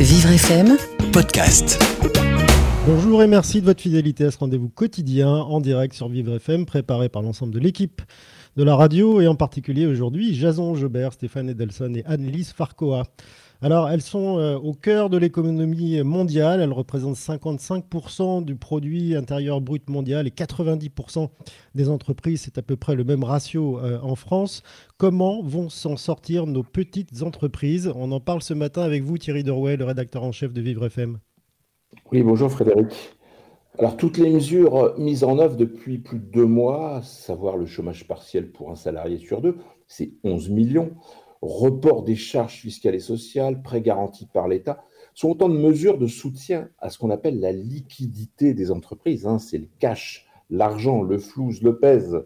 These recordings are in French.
Vivre FM Podcast. Bonjour et merci de votre fidélité à ce rendez-vous quotidien en direct sur Vivre FM, préparé par l'ensemble de l'équipe de la radio et en particulier aujourd'hui Jason Jobert, Stéphane Edelson et Anne-Lise Farcoa. Alors, elles sont euh, au cœur de l'économie mondiale. Elles représentent 55% du produit intérieur brut mondial et 90% des entreprises. C'est à peu près le même ratio euh, en France. Comment vont s'en sortir nos petites entreprises? On en parle ce matin avec vous, Thierry Derouet, le rédacteur en chef de Vivre FM. Oui, bonjour Frédéric. Alors, toutes les mesures mises en œuvre depuis plus de deux mois, savoir le chômage partiel pour un salarié sur deux, c'est 11 millions report des charges fiscales et sociales, prêts garantis par l'État, sont autant de mesures de soutien à ce qu'on appelle la liquidité des entreprises. Hein. C'est le cash, l'argent, le flouze, le pèse.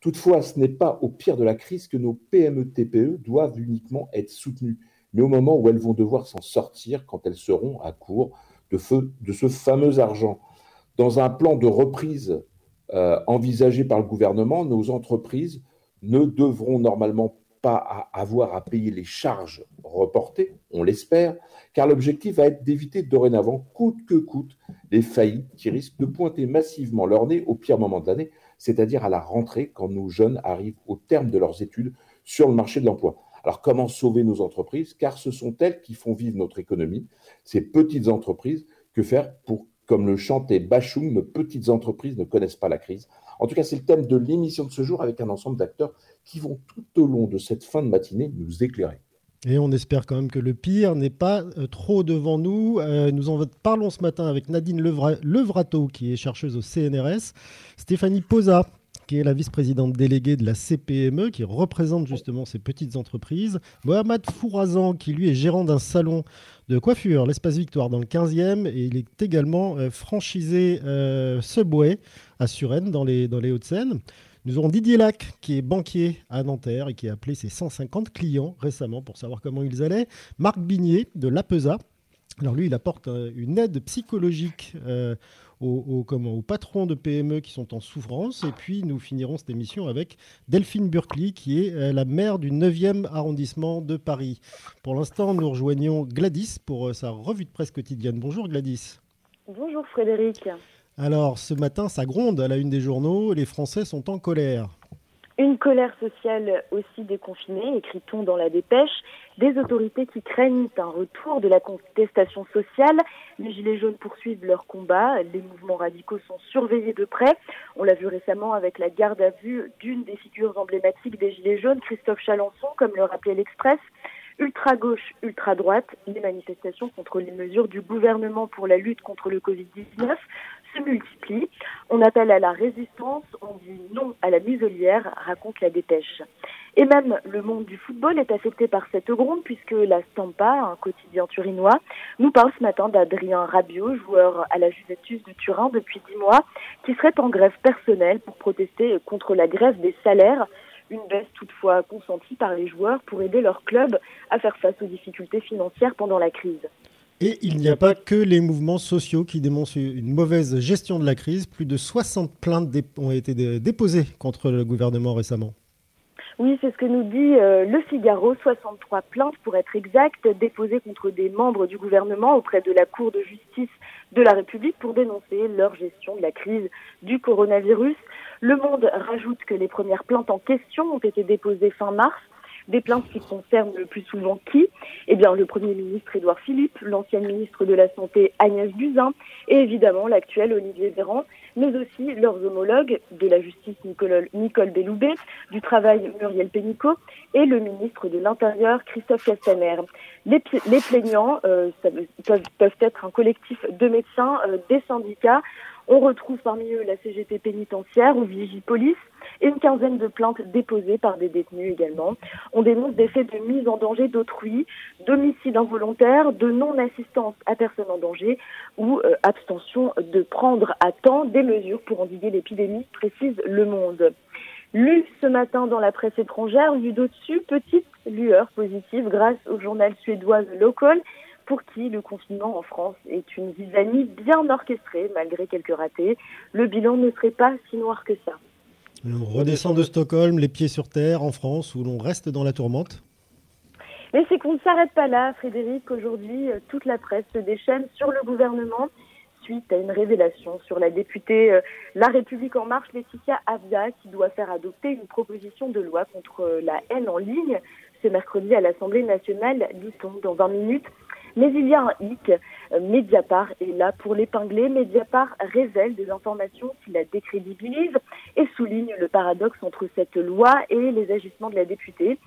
Toutefois, ce n'est pas au pire de la crise que nos PME-TPE doivent uniquement être soutenues, mais au moment où elles vont devoir s'en sortir quand elles seront à court de, de ce fameux argent. Dans un plan de reprise euh, envisagé par le gouvernement, nos entreprises ne devront normalement à avoir à payer les charges reportées, on l'espère, car l'objectif va être d'éviter dorénavant, coûte que coûte, les faillites qui risquent de pointer massivement leur nez au pire moment de l'année, c'est-à-dire à la rentrée quand nos jeunes arrivent au terme de leurs études sur le marché de l'emploi. Alors comment sauver nos entreprises? Car ce sont elles qui font vivre notre économie, ces petites entreprises. Que faire pour, comme le chantait Bachung, nos petites entreprises ne connaissent pas la crise En tout cas, c'est le thème de l'émission de ce jour avec un ensemble d'acteurs qui vont tout au long de cette fin de matinée nous éclairer. Et on espère quand même que le pire n'est pas euh, trop devant nous. Euh, nous en parlons ce matin avec Nadine Levrato, qui est chercheuse au CNRS, Stéphanie Posa, qui est la vice-présidente déléguée de la CPME, qui représente justement ces petites entreprises, Mohamed Fourazan, qui lui est gérant d'un salon de coiffure, l'Espace Victoire, dans le 15e, et il est également euh, franchisé Subway à Suresnes, dans les, Hauts-de-Seine. Nous aurons Didier Lac, qui est banquier à Nanterre et qui a appelé ses 150 clients récemment pour savoir comment ils allaient. Marc Bigné de l'APESA. Alors lui, il apporte euh, une aide psychologique euh, aux, comment, aux, patrons de PME qui sont en souffrance. Et puis nous finirons cette émission avec Delphine Burkley, qui est euh, la maire du 9e arrondissement de Paris. Pour l'instant, nous rejoignons Gladys pour sa revue de presse quotidienne. Bonjour Gladys. Bonjour Frédéric. Alors, ce matin, ça gronde à la une des journaux. Les Français sont en colère. Une colère sociale aussi déconfinée, écrit-on dans la dépêche. Des autorités qui craignent un retour de la contestation sociale. Les Gilets jaunes poursuivent leur combat. Les mouvements radicaux sont surveillés de près. On l'a vu récemment avec la garde à vue d'une des figures emblématiques des Gilets jaunes, Christophe Chalençon, comme le rappelait l'Express ultra-gauche, ultra-droite, les manifestations contre les mesures du gouvernement pour la lutte contre le Covid-19 se multiplient. On appelle à la résistance, on dit non à la muselière, raconte la dépêche. Et même le monde du football est affecté par cette gronde puisque la Stampa, un quotidien turinois, nous parle ce matin d'Adrien Rabiot, joueur à la Juventus de Turin depuis dix mois, qui serait en grève personnelle pour protester contre la grève des salaires une baisse toutefois consentie par les joueurs pour aider leur club à faire face aux difficultés financières pendant la crise. Et il n'y a pas que les mouvements sociaux qui dénoncent une mauvaise gestion de la crise. Plus de 60 plaintes ont été déposées contre le gouvernement récemment. Oui, c'est ce que nous dit euh, le Figaro. 63 plaintes, pour être exact, déposées contre des membres du gouvernement auprès de la Cour de justice de la République pour dénoncer leur gestion de la crise du coronavirus. Le Monde rajoute que les premières plaintes en question ont été déposées fin mars des plaintes qui concernent le plus souvent qui? Eh bien, le Premier ministre Édouard Philippe, l'ancienne ministre de la Santé Agnès Buzyn et évidemment l'actuel Olivier Véran, mais aussi leurs homologues de la justice Nicole, Belloubet, du travail Muriel Pénicaud et le ministre de l'Intérieur Christophe Castaner. Les, plaignants euh, peuvent, être un collectif de médecins, euh, des syndicats, on retrouve parmi eux la CGT pénitentiaire ou Vigipolice et une quinzaine de plaintes déposées par des détenus également. On dénonce des faits de mise en danger d'autrui, d'homicide involontaire, de non-assistance à personne en danger ou euh, abstention de prendre à temps des mesures pour endiguer l'épidémie, précise Le Monde. Lu ce matin dans la presse étrangère, vu d'au-dessus, petite lueur positive grâce au journal suédois Local pour qui le confinement en France est une zizanie bien orchestrée, malgré quelques ratés. Le bilan ne serait pas si noir que ça. On redescend de Stockholm, les pieds sur terre, en France, où l'on reste dans la tourmente Mais c'est qu'on ne s'arrête pas là, Frédéric. Aujourd'hui, toute la presse se déchaîne sur le gouvernement suite à une révélation sur la députée La République en marche, Laetitia Avia, qui doit faire adopter une proposition de loi contre la haine en ligne. C'est mercredi à l'Assemblée nationale, dit-on, dans 20 minutes. Mais il y a un hic. Mediapart est là pour l'épingler. Mediapart révèle des informations qui la décrédibilisent et souligne le paradoxe entre cette loi et les agissements de la députée.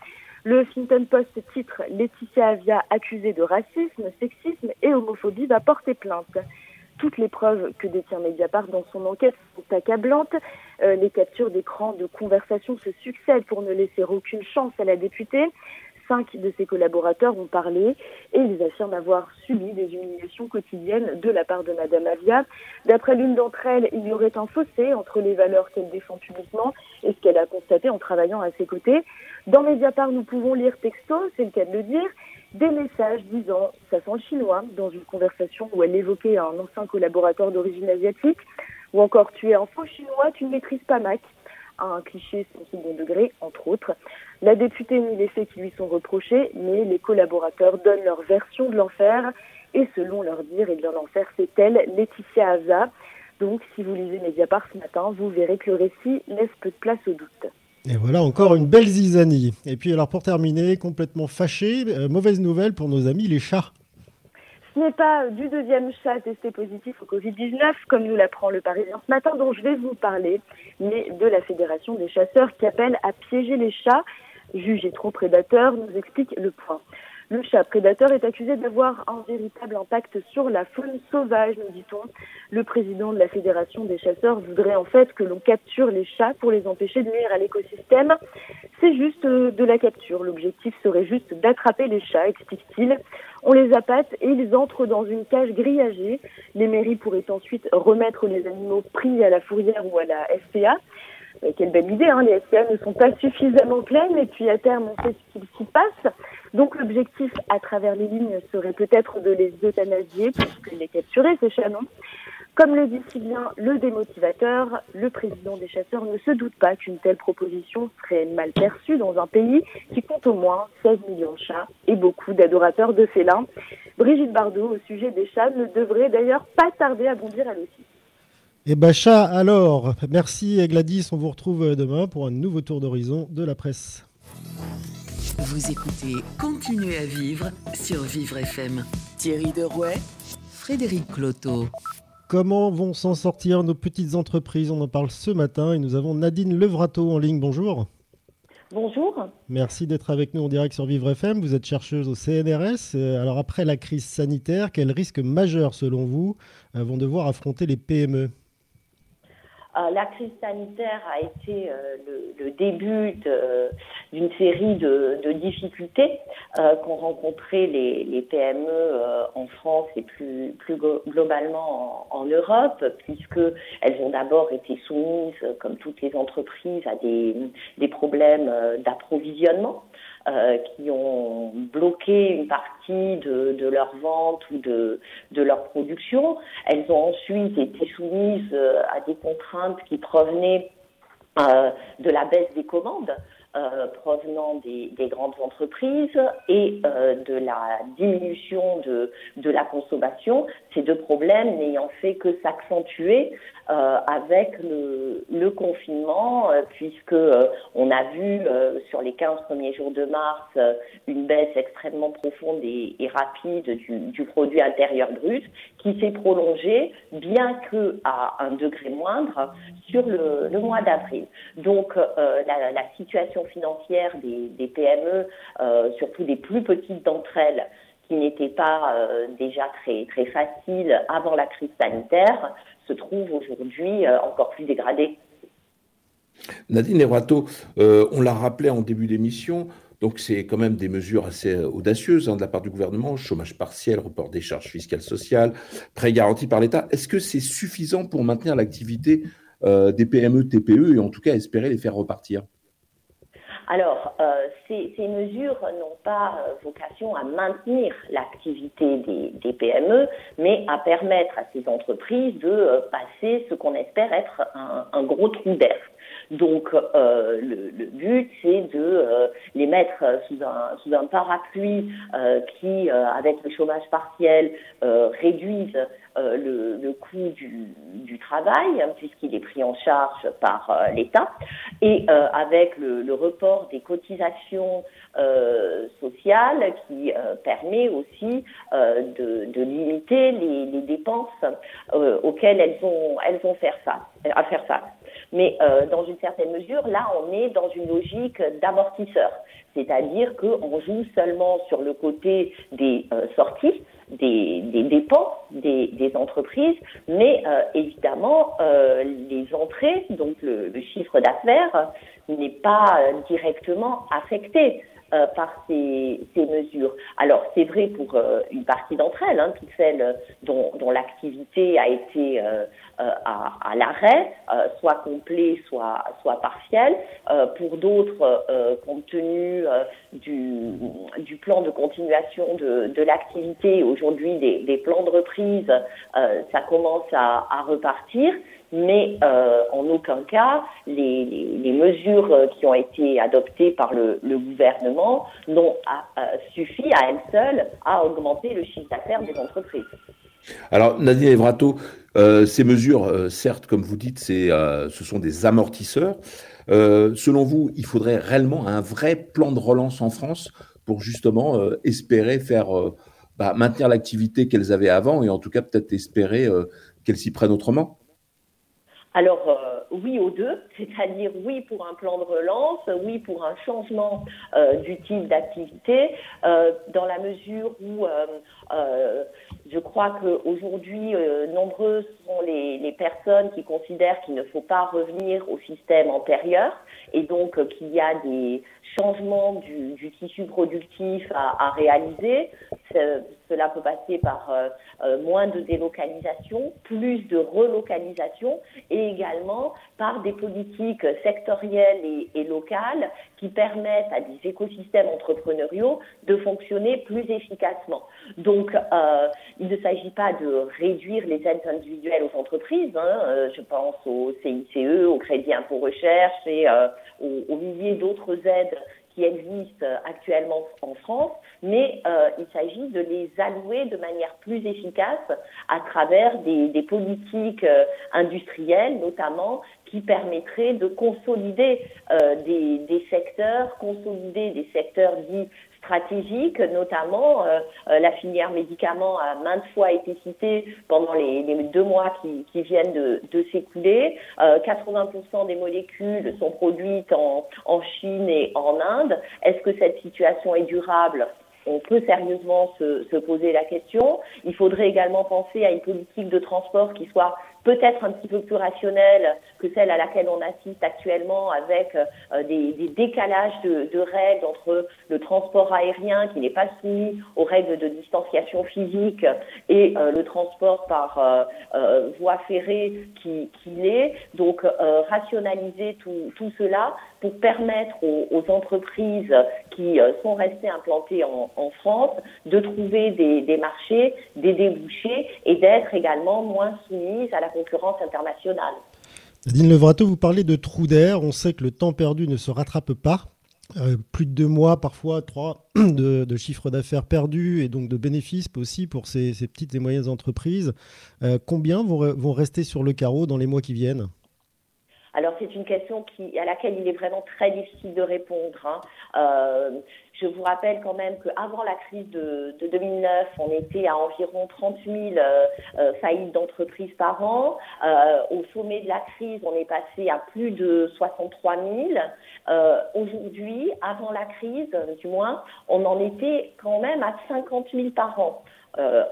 Le Huffington Post titre Laetitia Avia accusée de racisme, sexisme et homophobie va porter plainte. Toutes les preuves que détient Mediapart dans son enquête sont accablantes. Euh, les captures d'écran de conversation se succèdent pour ne laisser aucune chance à la députée. Cinq de ses collaborateurs ont parlé et ils affirment avoir subi des humiliations quotidiennes de la part de Madame Avia. D'après l'une d'entre elles, il y aurait un fossé entre les valeurs qu'elle défend publiquement et ce qu'elle a constaté en travaillant à ses côtés. Dans Mediapart, nous pouvons lire texto, c'est le cas de le dire, des messages disant ça sent chinois dans une conversation où elle évoquait un ancien collaborateur d'origine asiatique ou encore tu es un faux chinois, tu ne maîtrises pas Mac un cliché sans second degré, entre autres. La députée nie les faits qui lui sont reprochés, mais les collaborateurs donnent leur version de l'enfer. Et selon leur dire, et bien l'enfer, c'est elle, Laetitia Aza. Donc, si vous lisez Mediapart ce matin, vous verrez que le récit laisse peu de place au doute. Et voilà encore une belle zizanie. Et puis alors pour terminer, complètement fâché, euh, mauvaise nouvelle pour nos amis les chats. Ce n'est pas du deuxième chat testé positif au Covid-19, comme nous l'apprend le Parisien ce matin, dont je vais vous parler, mais de la Fédération des chasseurs qui appelle à piéger les chats jugés trop prédateurs, nous explique le point. Le chat prédateur est accusé d'avoir un véritable impact sur la faune sauvage, nous dit-on. Le président de la Fédération des chasseurs voudrait en fait que l'on capture les chats pour les empêcher de nuire à l'écosystème. C'est juste euh, de la capture. L'objectif serait juste d'attraper les chats, explique-t-il. On les appâte et ils entrent dans une cage grillagée. Les mairies pourraient ensuite remettre les animaux pris à la fourrière ou à la SPA. Quelle belle idée, hein les SPA ne sont pas suffisamment pleines et puis à terme on sait ce qu'il s'y passe. Donc l'objectif à travers les lignes serait peut-être de les euthanasier puisque les capturer ces chats, non Comme le dit si bien le démotivateur, le président des chasseurs ne se doute pas qu'une telle proposition serait mal perçue dans un pays qui compte au moins 16 millions de chats et beaucoup d'adorateurs de félins. Brigitte Bardot, au sujet des chats, ne devrait d'ailleurs pas tarder à bondir elle aussi. Et eh ben chat alors, merci Gladys, on vous retrouve demain pour un nouveau tour d'horizon de la presse. Vous écoutez Continuez à vivre sur Vivre FM. Thierry Derouet, Frédéric Cloteau. Comment vont s'en sortir nos petites entreprises? On en parle ce matin et nous avons Nadine Levrato en ligne. Bonjour. Bonjour. Merci d'être avec nous en direct sur Vivre FM. Vous êtes chercheuse au CNRS. Euh, alors après la crise sanitaire, quels risques majeurs selon vous euh, vont devoir affronter les PME euh, la crise sanitaire a été euh, le, début d'une série de, difficultés euh, qu'ont rencontrées les, PME en France et plus, globalement en, Europe, puisqu'elles ont d'abord été soumises, comme toutes les entreprises, à des problèmes d'approvisionnement. Euh, qui ont bloqué une partie de, de leur vente ou de, de, leur production. Elles ont ensuite été soumises euh, à des contraintes qui provenaient euh, de la baisse des commandes. Euh, provenant des, des, grandes entreprises et euh, de la diminution de, la consommation, ces deux problèmes n'ayant fait que s'accentuer euh, avec le, confinement, puisque on a vu sur les 15 premiers jours de mars une baisse extrêmement profonde et, rapide du, produit intérieur brut qui s'est prolongée, bien que à un degré moindre, sur le, mois d'avril. Donc la, la situation financière des, PME, euh, surtout des plus petites d'entre elles, qui n'étaient pas euh, déjà très, très faciles avant la crise sanitaire, se trouvent aujourd'hui euh, encore plus dégradées. Nadine Lerato, on l'a rappelé en début d'émission, donc c'est quand même des mesures assez audacieuses hein, de la part du gouvernement, chômage partiel, report des charges fiscales sociales, prêts garantis par l'État. Est-ce que c'est suffisant pour maintenir l'activité des PME, TPE et en tout cas espérer les faire repartir? Alors, euh, ces, mesures n'ont pas euh, vocation à maintenir l'activité des, PME, mais à permettre à ces entreprises de euh, passer ce qu'on espère être un, gros trou d'air. Donc euh, le, le, but, c'est de euh, les mettre sous un, sous un parapluie euh, qui, avec le chômage partiel, réduise le, le, coût du, du travail, hein, puisqu'il est pris en charge par l'État, et avec le, le, report des cotisations sociales qui permet aussi de, de, limiter les, les dépenses auxquelles elles vont, elles vont faire face, à faire face. Mais euh, dans une certaine mesure, là, on est dans une logique d'amortisseur, c'est-à-dire qu'on joue seulement sur le côté des euh, sorties, des, des, dépenses des, des, entreprises, mais euh, évidemment, euh, les entrées, donc le, le chiffre d'affaires, n'est pas directement affecté. Euh, par ces, ces, mesures. Alors c'est vrai pour euh, une partie d'entre elles, hein, toutes celles dont, dont l'activité a été euh, à, à l'arrêt, soit complet, soit, soit partiel. pour d'autres, compte tenu du, du, plan de continuation de, de l'activité, aujourd'hui des, des, plans de reprise, ça commence à, à repartir mais euh, en aucun cas les, mesures qui ont été adoptées par le, gouvernement n'ont euh, suffi à elles seules à augmenter le chiffre d'affaires des entreprises. Alors Nadine Evrato, euh, ces mesures, euh, certes, comme vous dites, euh, ce sont des amortisseurs. selon vous, il faudrait réellement un vrai plan de relance en France pour justement espérer faire bah, maintenir l'activité qu'elles avaient avant et en tout cas peut-être espérer qu'elles s'y prennent autrement? Alors, euh, oui aux deux, c'est-à-dire oui pour un plan de relance, oui pour un changement euh, du type d'activité, euh, dans la mesure où euh, euh, je crois qu'aujourd'hui, nombreuses sont les, les, personnes qui considèrent qu'il ne faut pas revenir au système antérieur et donc qu'il y a des changements du, du tissu productif à, à réaliser. Cela peut passer par moins de délocalisation, plus de relocalisation et également par des politiques sectorielles et, et, locales qui permettent à des écosystèmes entrepreneuriaux de fonctionner plus efficacement. Donc, euh, il ne s'agit pas de réduire les aides individuelles aux entreprises. Hein, euh, je pense au CICE, au Crédit Impôt Recherche et euh, aux, aux milliers d'autres aides qui existent actuellement en France, mais euh, il s'agit de les allouer de manière plus efficace à travers des, politiques euh, industrielles, notamment, qui permettraient de consolider euh, des secteurs, consolider des secteurs dits stratégiques, notamment euh, euh, la filière médicaments a maintes fois été citée pendant les, deux mois qui, viennent de, s'écouler. Euh, 80% des molécules sont produites en, Chine et en Inde. Est-ce que cette situation est durable? On peut sérieusement se, se, poser la question. Il faudrait également penser à une politique de transport qui soit peut-être un petit peu plus rationnelle que celle à laquelle on assiste actuellement avec euh, des, décalages de, règles entre le transport aérien qui n'est pas soumis aux règles de distanciation physique et euh, le transport par euh, voie ferrée qui, l'est. Donc rationaliser tout, cela pour permettre aux, entreprises qui sont restées implantées en, en, France de trouver des, des marchés, des débouchés et d'être également moins soumises à la concurrence internationale. Nadine Levrato, vous parlez de trou d'air. On sait que le temps perdu ne se rattrape pas. Euh, plus de deux mois, parfois trois, de, de chiffre d'affaires perdu et donc de bénéfices aussi pour ces, ces petites et moyennes entreprises. Euh, combien vont, vont rester sur le carreau dans les mois qui viennent? Alors c'est une question qui, à laquelle il est vraiment très difficile de répondre. Hein. Euh, je vous rappelle quand même qu'avant la crise de, de, 2009, on était à environ 30 000 euh, euh, faillites d'entreprises par an. Euh, au sommet de la crise, on est passé à plus de 63 000. Euh, aujourd'hui, avant la crise, du moins, on en était quand même à 50 000 par an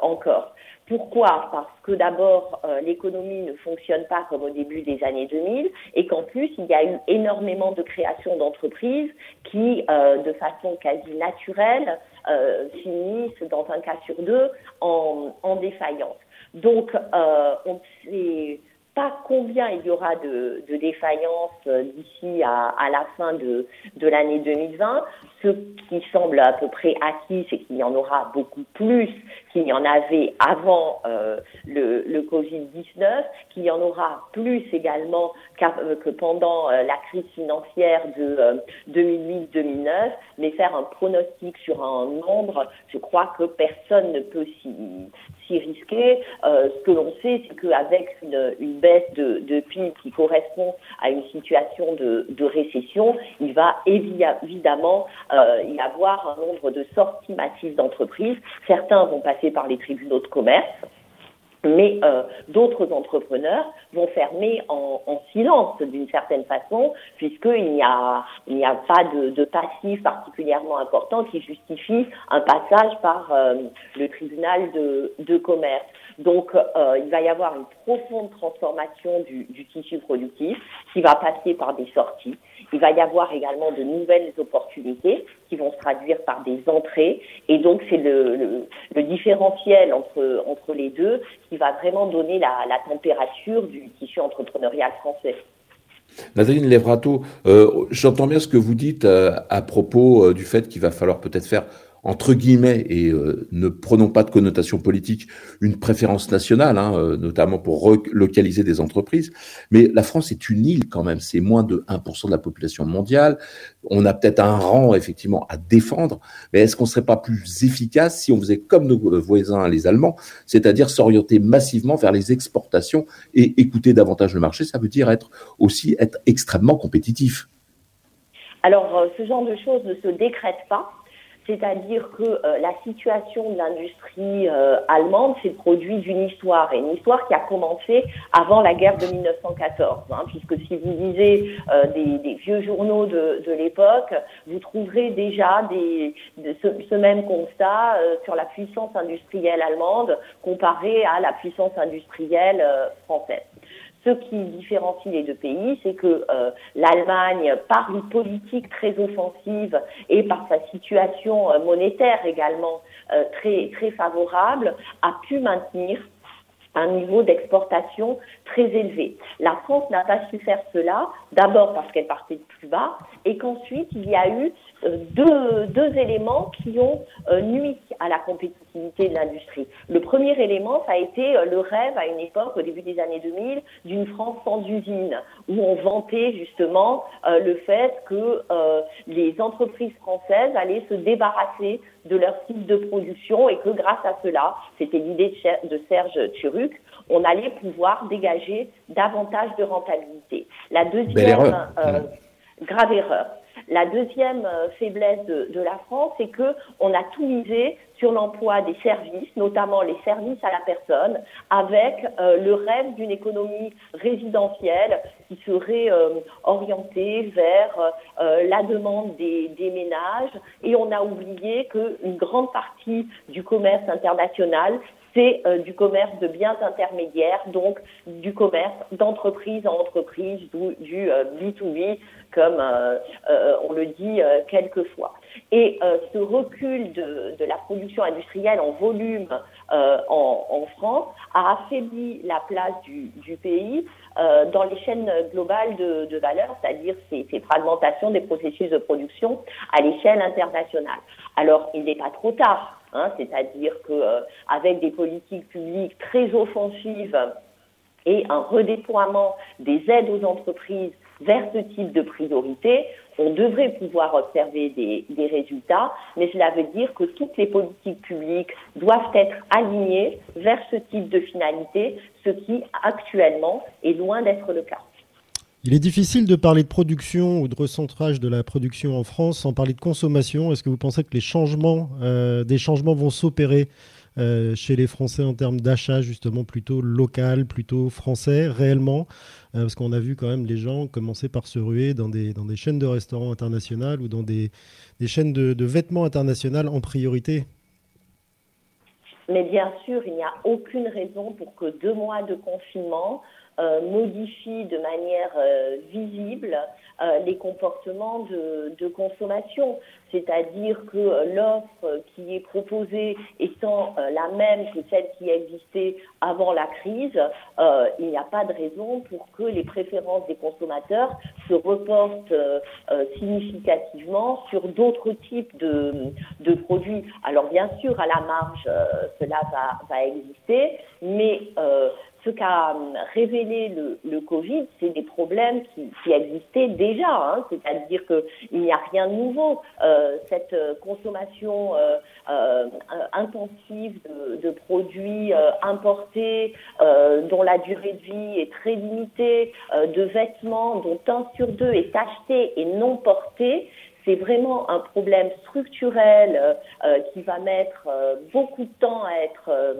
encore. Pourquoi? Parce que d'abord, euh, l'économie ne fonctionne pas comme au début des années 2000 et qu'en plus, il y a eu énormément de créations d'entreprises qui, euh, de façon quasi naturelle, euh, finissent dans un cas sur deux en, en défaillance. Donc, euh, on ne sait pas combien il y aura de, défaillances d'ici à, la fin de, l'année 2020. ce qui semble à peu près acquis, c'est qu'il y en aura beaucoup plus qu'il y en avait avant euh, le, le Covid-19, qu'il y en aura plus également euh, que pendant euh, la crise financière de 2008-2009, mais faire un pronostic sur un nombre, je crois que personne ne peut s'y risquer. ce que l'on sait, c'est qu'avec une, une, baisse de, PIB qui correspond à une situation de, de récession, il va évidemment y avoir un nombre de sorties massives d'entreprises. Certains vont passer par les tribunaux de commerce mais euh, d'autres entrepreneurs vont fermer en, silence d'une certaine façon, puisqu'il n'y a, il n'y a pas de, de, passif particulièrement important qui justifie un passage par euh, le tribunal de, de commerce. Donc, euh, il va y avoir une profonde transformation du, tissu productif qui va passer par des sorties. Il va y avoir également de nouvelles opportunités qui vont se traduire par des entrées. Et donc, c'est le, différentiel entre, entre les deux qui va vraiment donner la, température du tissu entrepreneurial français. Nathalie Levrato, euh, j'entends bien ce que vous dites euh, à propos du fait qu'il va falloir peut-être faire entre guillemets, et euh, ne prenons pas de connotation politique, une préférence nationale, hein, euh, notamment pour relocaliser des entreprises. Mais la France est une île quand même, c'est moins de 1% de la population mondiale. On a peut-être un rang effectivement à défendre, mais est-ce qu'on serait pas plus efficace si on faisait comme nos voisins les Allemands, c'est-à-dire s'orienter massivement vers les exportations et écouter davantage le marché? Ça veut dire être aussi être extrêmement compétitif. Alors, euh, ce genre de choses ne se décrète pas c'est-à-dire que euh, la situation de l'industrie euh, allemande s'est produite d'une histoire, et une histoire qui a commencé avant la guerre de 1914, hein, puisque si vous lisez euh, des, vieux journaux de, l'époque, vous trouverez déjà ce, ce, même constat sur la puissance industrielle allemande comparée à la puissance industrielle française. Ce qui différencie les deux pays, c'est que euh, l'Allemagne, par une politique très offensive et par sa situation euh, monétaire également euh, très, très favorable, a pu maintenir un niveau d'exportation très élevé. La France n'a pas su faire cela, d'abord parce qu'elle partait de plus bas, et qu'ensuite il y a eu deux, deux éléments qui ont euh, nuit à la compétitivité de l'industrie. Le premier élément, ça a été euh, le rêve à une époque, au début des années 2000, d'une France sans usine, où on vantait justement le fait que les entreprises françaises allaient se débarrasser de leur site de production et que grâce à cela, c'était l'idée de Serge Turuc, on allait pouvoir dégager davantage de rentabilité. La deuxième grave erreur. La deuxième euh, faiblesse de, la France, c'est que on a tout misé sur l'emploi des services, notamment les services à la personne, avec euh, le rêve d'une économie résidentielle qui serait euh, orientée vers la demande des, des, ménages. Et on a oublié qu'une grande partie du commerce international c'est euh, du commerce de biens intermédiaires, donc du commerce d'entreprise en entreprise, du, du B2B, comme euh, euh, on le dit quelquefois. Et ce recul de, la production industrielle en volume en, France a affaibli la place du, pays dans les chaînes globales de, de valeur, c'est-à-dire ces, ces fragmentations des processus de production à l'échelle internationale. Alors, il n'est pas trop tard Hein, c'est-à-dire qu'avec euh, des politiques publiques très offensives et un redéploiement des aides aux entreprises vers ce type de priorité, on devrait pouvoir observer des, des, résultats, mais cela veut dire que toutes les politiques publiques doivent être alignées vers ce type de finalité, ce qui actuellement est loin d'être le cas. Il est difficile de parler de production ou de recentrage de la production en France sans parler de consommation. Est-ce que vous pensez que les changements, euh, des changements vont s'opérer euh, chez les Français en termes d'achat justement plutôt local, plutôt français, réellement? Euh, Parce qu'on a vu quand même les gens commencer par se ruer dans des, dans des chaînes de restaurants internationales ou dans des, des chaînes de, de vêtements internationales en priorité. Mais bien sûr, il n'y a aucune raison pour que deux mois de confinement modifie de manière visible les comportements de, de consommation c'est-à-dire que l'offre qui est proposée étant euh, la même que celle qui existait avant la crise, euh, il n'y a pas de raison pour que les préférences des consommateurs se reportent euh, significativement sur d'autres types de, de, produits. Alors bien sûr, à la marge, cela va, va exister, mais ce qu'a révélé le, le Covid, c'est des problèmes qui, existaient déjà, hein, c'est-à-dire qu'il n'y a rien de nouveau. Euh, cette consommation euh, euh, intensive de, de produits importés, dont la durée de vie est très limitée, de vêtements dont un sur deux est acheté et non porté, c'est vraiment un problème structurel euh, euh, qui va mettre euh, beaucoup de temps à être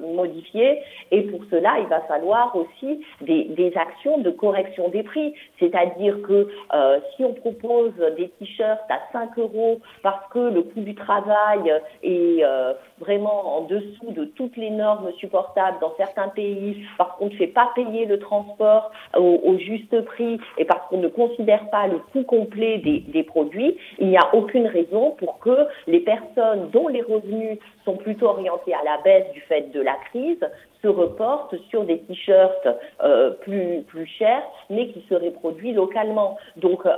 modifié. Et pour cela, il va falloir aussi des, actions de correction des prix. C'est-à-dire que si on propose des t-shirts à 5 euros parce que le coût du travail est vraiment en dessous de toutes les normes supportables dans certains pays, parce qu'on ne fait pas payer le transport au, juste prix et parce qu'on ne considère pas le coût complet des produits, il n'y a aucune raison pour que les personnes dont les revenus sont plutôt orientés à la baisse du fait de la crise se reportent sur des t-shirts euh, plus plus chers, mais qui seraient produits localement. Donc euh,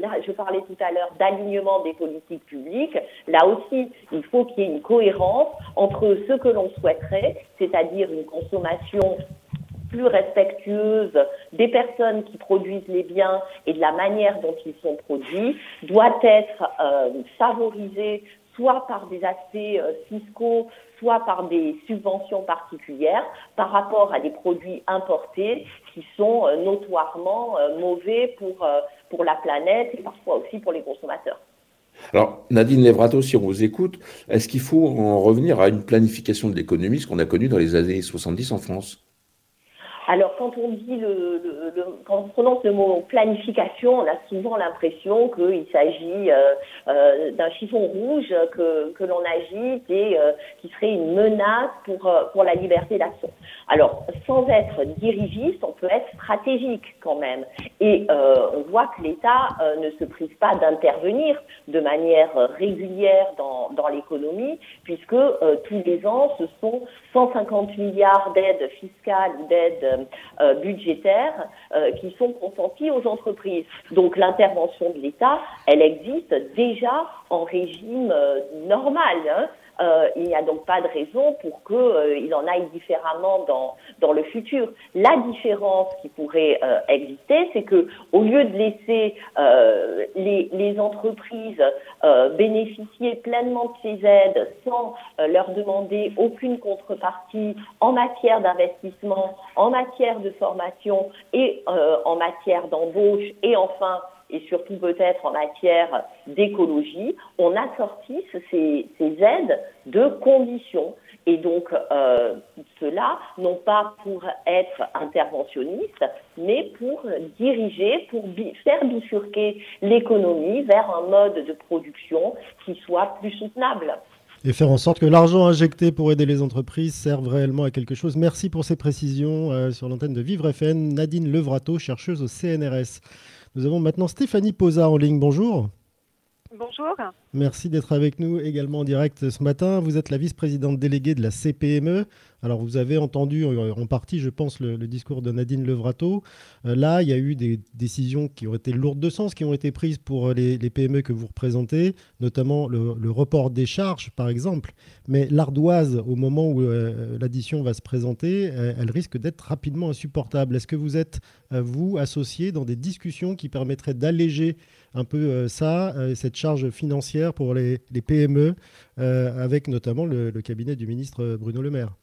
là, je parlais tout à l'heure d'alignement des politiques publiques. Là aussi, il faut qu'il y ait une cohérence entre ce que l'on souhaiterait, c'est-à-dire une consommation plus respectueuse des personnes qui produisent les biens et de la manière dont ils sont produits doit être euh, favorisée soit par des aspects euh, fiscaux, soit par des subventions particulières par rapport à des produits importés qui sont euh, notoirement mauvais pour, pour la planète et parfois aussi pour les consommateurs. Alors, Nadine Levrato, si on vous écoute, est-ce qu'il faut en revenir à une planification de l'économie, ce qu'on a connu dans les années 70 en France? Alors, quand on dit le, quand on prononce le mot planification, on a souvent l'impression qu'il s'agit euh, euh, d'un chiffon rouge que, l'on agite et euh, qui serait une menace pour, pour la liberté d'action. Alors, sans être dirigiste, on peut être stratégique quand même. Et on voit que l'État ne se prive pas d'intervenir de manière régulière dans, dans l'économie, puisque tous les ans, ce sont 150 milliards d'aides fiscales d'aides euh, budgétaires euh, qui sont consentis aux entreprises. Donc l'intervention de l'État, elle existe déjà en régime euh, normal. Hein. Euh, il n'y a donc pas de raison pour qu'il euh, en aille différemment dans, dans le futur. La différence qui pourrait euh, exister, c'est que au lieu de laisser les, les, entreprises bénéficier pleinement de ces aides sans leur demander aucune contrepartie en matière d'investissement, en matière de formation et en matière d'embauche et enfin et surtout peut-être en matière d'écologie, on assortisse ces, aides de conditions. Et donc, euh, cela, non pas pour être interventionniste, mais pour diriger, pour faire bifurquer l'économie vers un mode de production qui soit plus soutenable. Et faire en sorte que l'argent injecté pour aider les entreprises serve réellement à quelque chose. Merci pour ces précisions euh, sur l'antenne de Vivre FN. Nadine Levrato, chercheuse au CNRS. Nous avons maintenant Stéphanie Posa en ligne. Bonjour. Bonjour. Merci d'être avec nous également en direct ce matin. Vous êtes la vice-présidente déléguée de la CPME. Alors vous avez entendu euh, en partie, je pense, le, discours de Nadine Levrato. Euh, là, il y a eu des décisions qui ont été lourdes de sens, qui ont été prises pour les, PME que vous représentez, notamment le, report des charges, par exemple. Mais l'ardoise, au moment où euh, l'addition va se présenter, elle risque d'être rapidement insupportable. Est-ce que vous êtes, vous, associé dans des discussions qui permettraient d'alléger un peu ça, cette charge financière pour les, PME, euh, avec notamment le, cabinet du ministre Bruno Le Maire.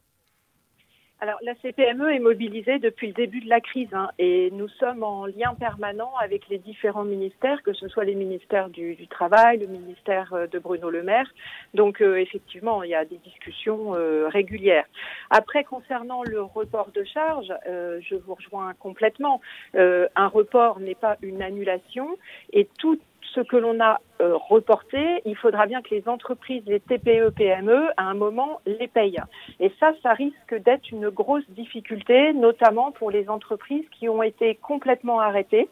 Alors, la CPME est mobilisée depuis le début de la crise hein, et nous sommes en lien permanent avec les différents ministères, que ce soit les ministères du, Travail, le ministère euh, de Bruno Le Maire. Donc, euh, effectivement, il y a des discussions régulières. Après, concernant le report de charges, je vous rejoins complètement. un report n'est pas une annulation et tout ce que l'on a reporté, il faudra bien que les entreprises, les TPE, PME, à un moment, les payent. Et ça, ça risque d'être une grosse difficulté, notamment pour les entreprises qui ont été complètement arrêtées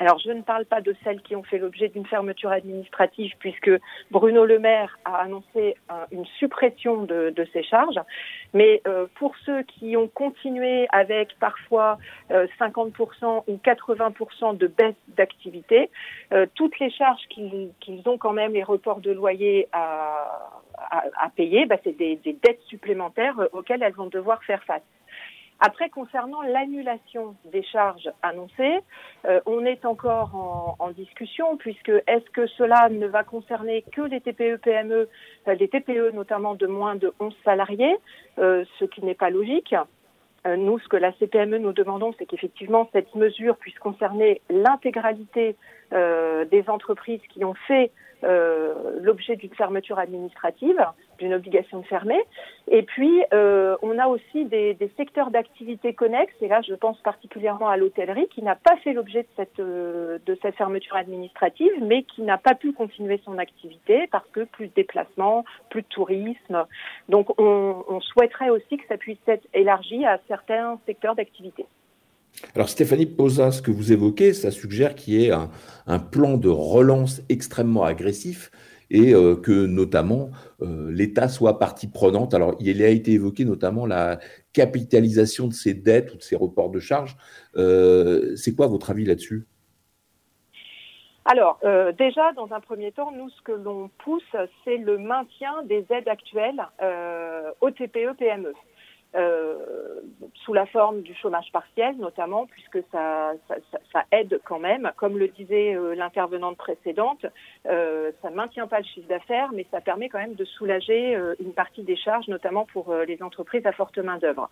alors, je ne parle pas de celles qui ont fait l'objet d'une fermeture administrative, puisque Bruno Le Maire a annoncé euh, une suppression de, ces charges. Mais euh, pour ceux qui ont continué avec parfois 50% euh, ou 80% de baisse d'activité, toutes les charges qu'ils ont quand même, les reports de loyer à, payer, bah, c'est des dettes supplémentaires auxquelles elles vont devoir faire face. Après, concernant l'annulation des charges annoncées, euh, on est encore en, discussion puisque est-ce que cela ne va concerner que les TPE-PME, euh, les TPE notamment de moins de 11 salariés, euh, ce qui n'est pas logique. nous, ce que la CPME nous demandons, c'est qu'effectivement cette mesure puisse concerner l'intégralité des entreprises qui ont fait l'objet d'une fermeture administrative, d'une obligation de fermer. Et puis, euh, on a aussi des, secteurs d'activité connexes, et là, je pense particulièrement à l'hôtellerie, qui n'a pas fait l'objet de cette, euh, de cette fermeture administrative, mais qui n'a pas pu continuer son activité parce que plus de déplacements, plus de tourisme. Donc, on, souhaiterait aussi que ça puisse être élargi à certains secteurs d'activité. Alors Stéphanie Posa, ce que vous évoquez, ça suggère qu'il y ait un, plan de relance extrêmement agressif et euh, que notamment euh, l'État soit partie prenante. Alors, il a été évoqué notamment la capitalisation de ces dettes ou de ces reports de charges. Euh, c'est quoi votre avis là-dessus? Alors, déjà, dans un premier temps, nous, ce que l'on pousse, c'est le maintien des aides actuelles au TPE-PME. Euh, sous la forme du chômage partiel notamment, puisque ça, ça, ça aide quand même. Comme le disait euh, l'intervenante précédente, euh, ça ne maintient pas le chiffre d'affaires, mais ça permet quand même de soulager euh, une partie des charges, notamment pour les entreprises à forte main-d'œuvre.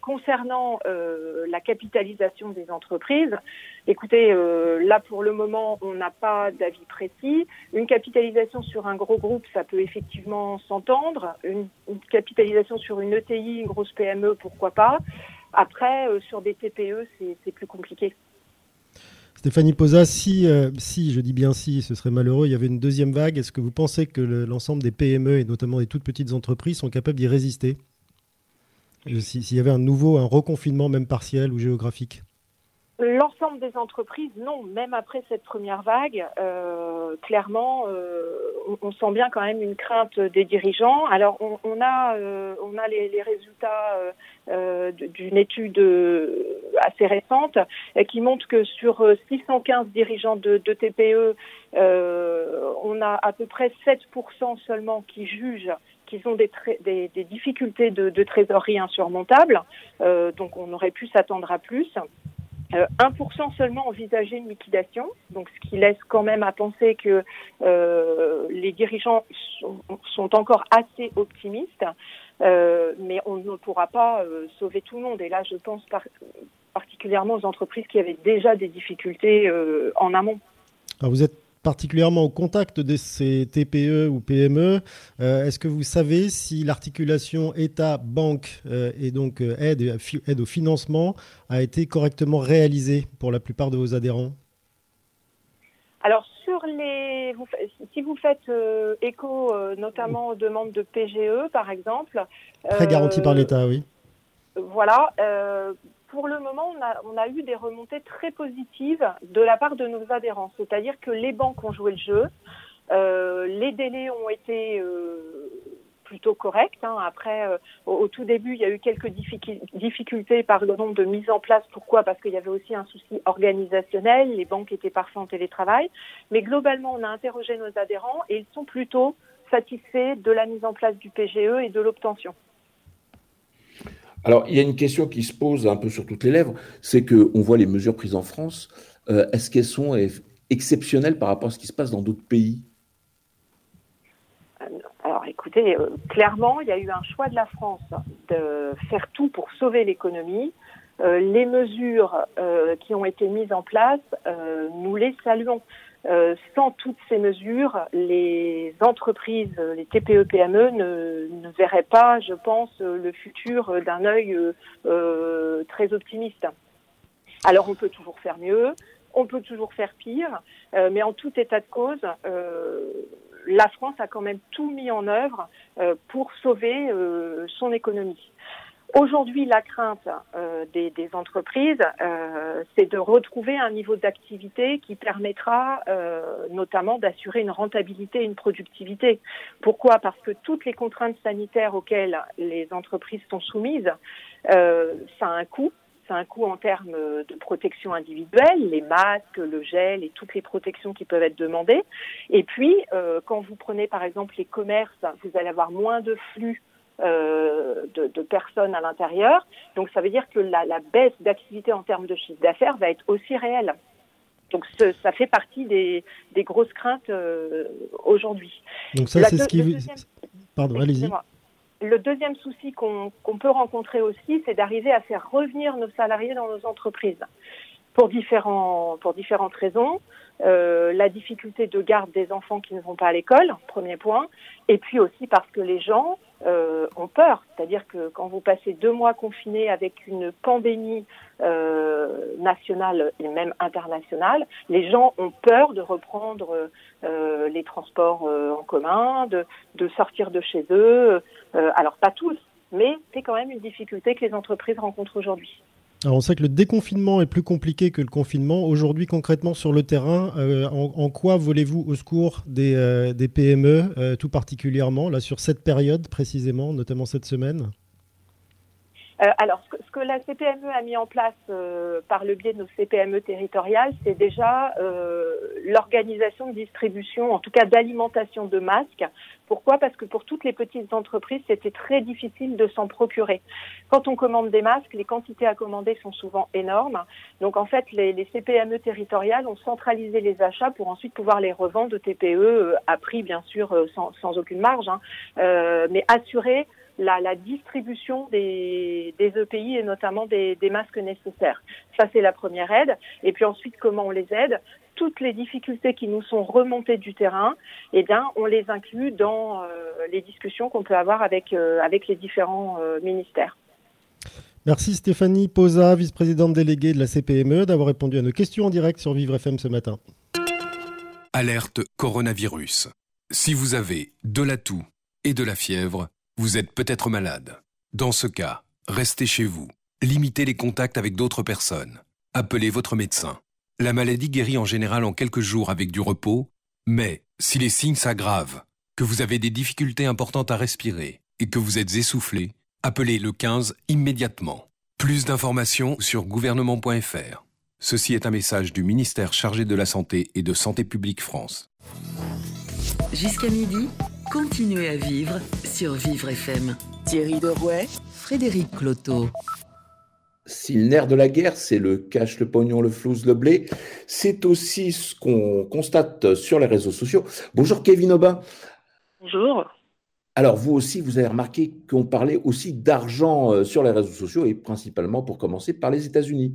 concernant la capitalisation des entreprises, écoutez, là pour le moment, on n'a pas d'avis précis. Une capitalisation sur un gros groupe, ça peut effectivement s'entendre. Une, une capitalisation sur une ETI, grosse PME, pourquoi pas. Après, euh, sur des TPE, c'est plus compliqué. Stéphanie Posa, si, euh, si, je dis bien si, ce serait malheureux, il y avait une deuxième vague, est-ce que vous pensez que l'ensemble des PME et notamment des toutes petites entreprises sont capables d'y résister? S'il y avait un nouveau, un reconfinement même partiel ou géographique? L'ensemble des entreprises, non. Même après cette première vague, euh, clairement, euh, on, sent bien quand même une crainte des dirigeants. Alors, on, a, euh, on a les, résultats d'une étude assez récente qui montre que sur 615 dirigeants de, TPE, on a à peu près 7% seulement qui jugent qu'ils ont des, des, difficultés de, de, trésorerie insurmontables. donc, on aurait pu s'attendre à plus. 1% euh, seulement envisageait une liquidation, donc ce qui laisse quand même à penser que euh, les dirigeants sont, encore assez optimistes, euh, mais on ne pourra pas sauver tout le monde. Et là, je pense particulièrement aux entreprises qui avaient déjà des difficultés en amont. Vous êtes particulièrement au contact de ces TPE ou PME. Euh, est-ce que vous savez si l'articulation État-banque euh, et donc euh, aide, aide au financement a été correctement réalisée pour la plupart de vos adhérents? Alors sur les, si vous faites écho notamment aux demandes de PGE par exemple, très garanti par l'État, oui. Voilà, pour le moment, on a, eu des remontées très positives de la part de nos adhérents. C'est-à-dire que les banques ont joué le jeu, euh, les délais ont été euh, plutôt corrects. Hein. Après, euh, au, tout début, il y a eu quelques difficultés, par exemple, de mise en place. Pourquoi? Parce qu'il y avait aussi un souci organisationnel. Les banques étaient parfois en télétravail. Mais globalement, on a interrogé nos adhérents et ils sont plutôt satisfaits de la mise en place du PGE et de l'obtention. Alors, il y a une question qui se pose un peu sur toutes les lèvres, c'est qu'on voit les mesures prises en France. Euh, est-ce qu'elles sont exceptionnelles par rapport à ce qui se passe dans d'autres pays? Euh, alors écoutez, euh, clairement, il y a eu un choix de la France de faire tout pour sauver l'économie. les mesures qui ont été mises en place, nous les saluons. Euh, sans toutes ces mesures, les entreprises, les TPE-PME ne, ne, verraient pas, je pense, le futur d'un œil euh, très optimiste. Alors on peut toujours faire mieux. On peut toujours faire pire, mais en tout état de cause, la France a quand même tout mis en œuvre pour sauver son économie. Aujourd'hui, la crainte euh, des, des, entreprises, euh, c'est de retrouver un niveau d'activité qui permettra euh, notamment d'assurer une rentabilité et une productivité. Pourquoi? Parce que toutes les contraintes sanitaires auxquelles les entreprises sont soumises, euh, ça a un coût. Ça a un coût en termes de protection individuelle, les masques, le gel et toutes les protections qui peuvent être demandées. Et puis, euh, quand vous prenez par exemple les commerces, vous allez avoir moins de flux de, de, personnes à l'intérieur. Donc ça veut dire que la, la baisse d'activité en termes de chiffre d'affaires va être aussi réelle. Donc ce, ça fait partie des, des grosses craintes euh, aujourd'hui. Donc ça c'est ce qui... Deuxième... Pardon, allez-y. Le deuxième souci qu'on qu peut rencontrer aussi, c'est d'arriver à faire revenir nos salariés dans nos entreprises pour, différents, pour différentes raisons. Euh, la difficulté de garde des enfants qui ne vont pas à l'école, premier point, et puis aussi parce que les gens euh, ont peur. C'est-à-dire que quand vous passez deux mois confinés avec une pandémie euh, nationale et même internationale, les gens ont peur de reprendre euh, les transports euh, en commun, de, sortir de chez eux. Alors pas tous, mais c'est quand même une difficulté que les entreprises rencontrent aujourd'hui. Alors on sait que le déconfinement est plus compliqué que le confinement. Aujourd'hui, concrètement sur le terrain, euh, en, quoi volez-vous au secours des, euh, PME, euh, tout particulièrement, là, sur cette période précisément, notamment cette semaine? Euh, alors, ce que, ce que, la CPME a mis en place euh, par le biais de nos CPME territoriales, c'est déjà euh, l'organisation de distribution, en tout cas d'alimentation de masques. Pourquoi? Parce que pour toutes les petites entreprises, c'était très difficile de s'en procurer. Quand on commande des masques, les quantités à commander sont souvent énormes. Donc, en fait, les, les CPME territoriales ont centralisé les achats pour ensuite pouvoir les revendre au TPE à prix, bien sûr, sans, sans aucune marge, hein, mais assurer la, la distribution des, des, EPI et notamment des, des masques nécessaires. Ça, c'est la première aide. Et puis ensuite, comment on les aide? Toutes les difficultés qui nous sont remontées du terrain, eh bien, on les inclut dans euh, les discussions qu'on peut avoir avec, euh, avec les différents euh, ministères. Merci Stéphanie Posa, vice-présidente déléguée de la CPME, d'avoir répondu à nos questions en direct sur Vivre FM ce matin. Alerte coronavirus. Si vous avez de la toux et de la fièvre, vous êtes peut-être malade. Dans ce cas, restez chez vous. Limitez les contacts avec d'autres personnes. Appelez votre médecin. La maladie guérit en général en quelques jours avec du repos, mais si les signes s'aggravent, que vous avez des difficultés importantes à respirer et que vous êtes essoufflé, appelez le 15 immédiatement. Plus d'informations sur gouvernement.fr. Ceci est un message du ministère chargé de la Santé et de Santé publique France. Jusqu'à midi, continuez à vivre sur Vivre FM. Thierry Derouet, Frédéric Cloteau. Si le nerf de la guerre, c'est le cash, le pognon, le flouze, le blé, c'est aussi ce qu'on constate sur les réseaux sociaux. Bonjour Kevin Aubin. Bonjour. Alors vous aussi, vous avez remarqué qu'on parlait aussi d'argent euh, sur les réseaux sociaux et principalement pour commencer par les États-Unis.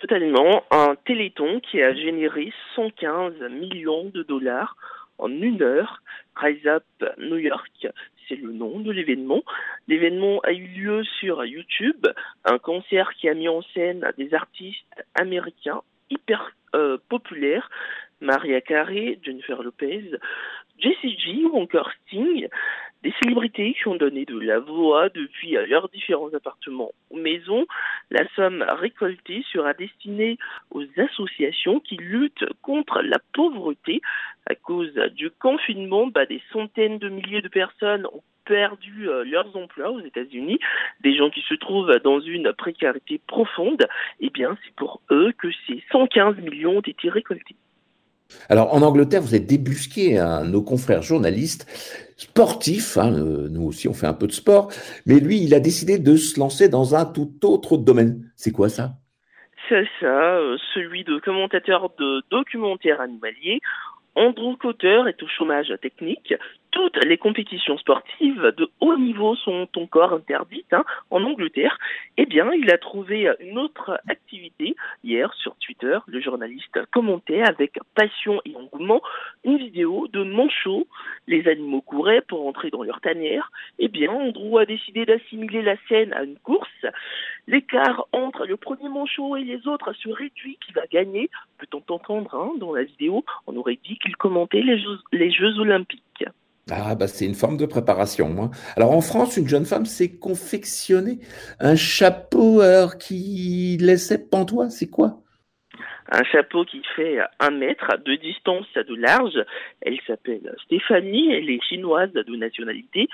Totalement. Un téléthon qui a généré 115 millions de dollars en une heure. Rise Up New York, c'est le nom de l'événement. L'événement a eu lieu sur YouTube, un concert qui a mis en scène des artistes américains hyper euh, populaires, Maria Carey, Jennifer Lopez, Jessie J ou encore Sting, des célébrités qui ont donné de la voix depuis leurs différents appartements ou maisons. La somme récoltée sera destinée aux associations qui luttent contre la pauvreté. À cause du confinement, bah, des centaines de milliers de personnes ont perdu euh, leurs emplois aux États-Unis, des gens qui se trouvent dans une précarité profonde, eh bien, c'est pour eux que ces 115 millions ont été récoltés. Alors en Angleterre, vous êtes débusqué à nos confrères journalistes sportifs, hein, euh, nous aussi on fait un peu de sport, mais lui il a décidé de se lancer dans un tout autre domaine. C'est quoi ça? C'est ça, euh, celui de commentateur de documentaires animaliers. Andrew Cotter est au chômage technique. Toutes les compétitions sportives de haut niveau sont encore interdites hein, en Angleterre. Eh bien, il a trouvé une autre activité. Hier, sur Twitter, le journaliste commentait avec passion et engouement une vidéo de manchots. Les animaux couraient pour entrer dans leur tanière. Eh bien, Andrew a décidé d'assimiler la scène à une course. L'écart entre le premier manchot et les autres se réduit. Qui va gagner? Peut-on entendre hein, dans la vidéo? On aurait dit qu'il commentait les Jeux, les Jeux Olympiques. Ah, bah c'est une forme de préparation. Hein. Alors en France, une jeune femme s'est confectionné un chapeau qui laissait pantois. C'est quoi? Un chapeau qui fait un mètre de distance de large. Elle s'appelle Stéphanie, elle est chinoise de nationalité.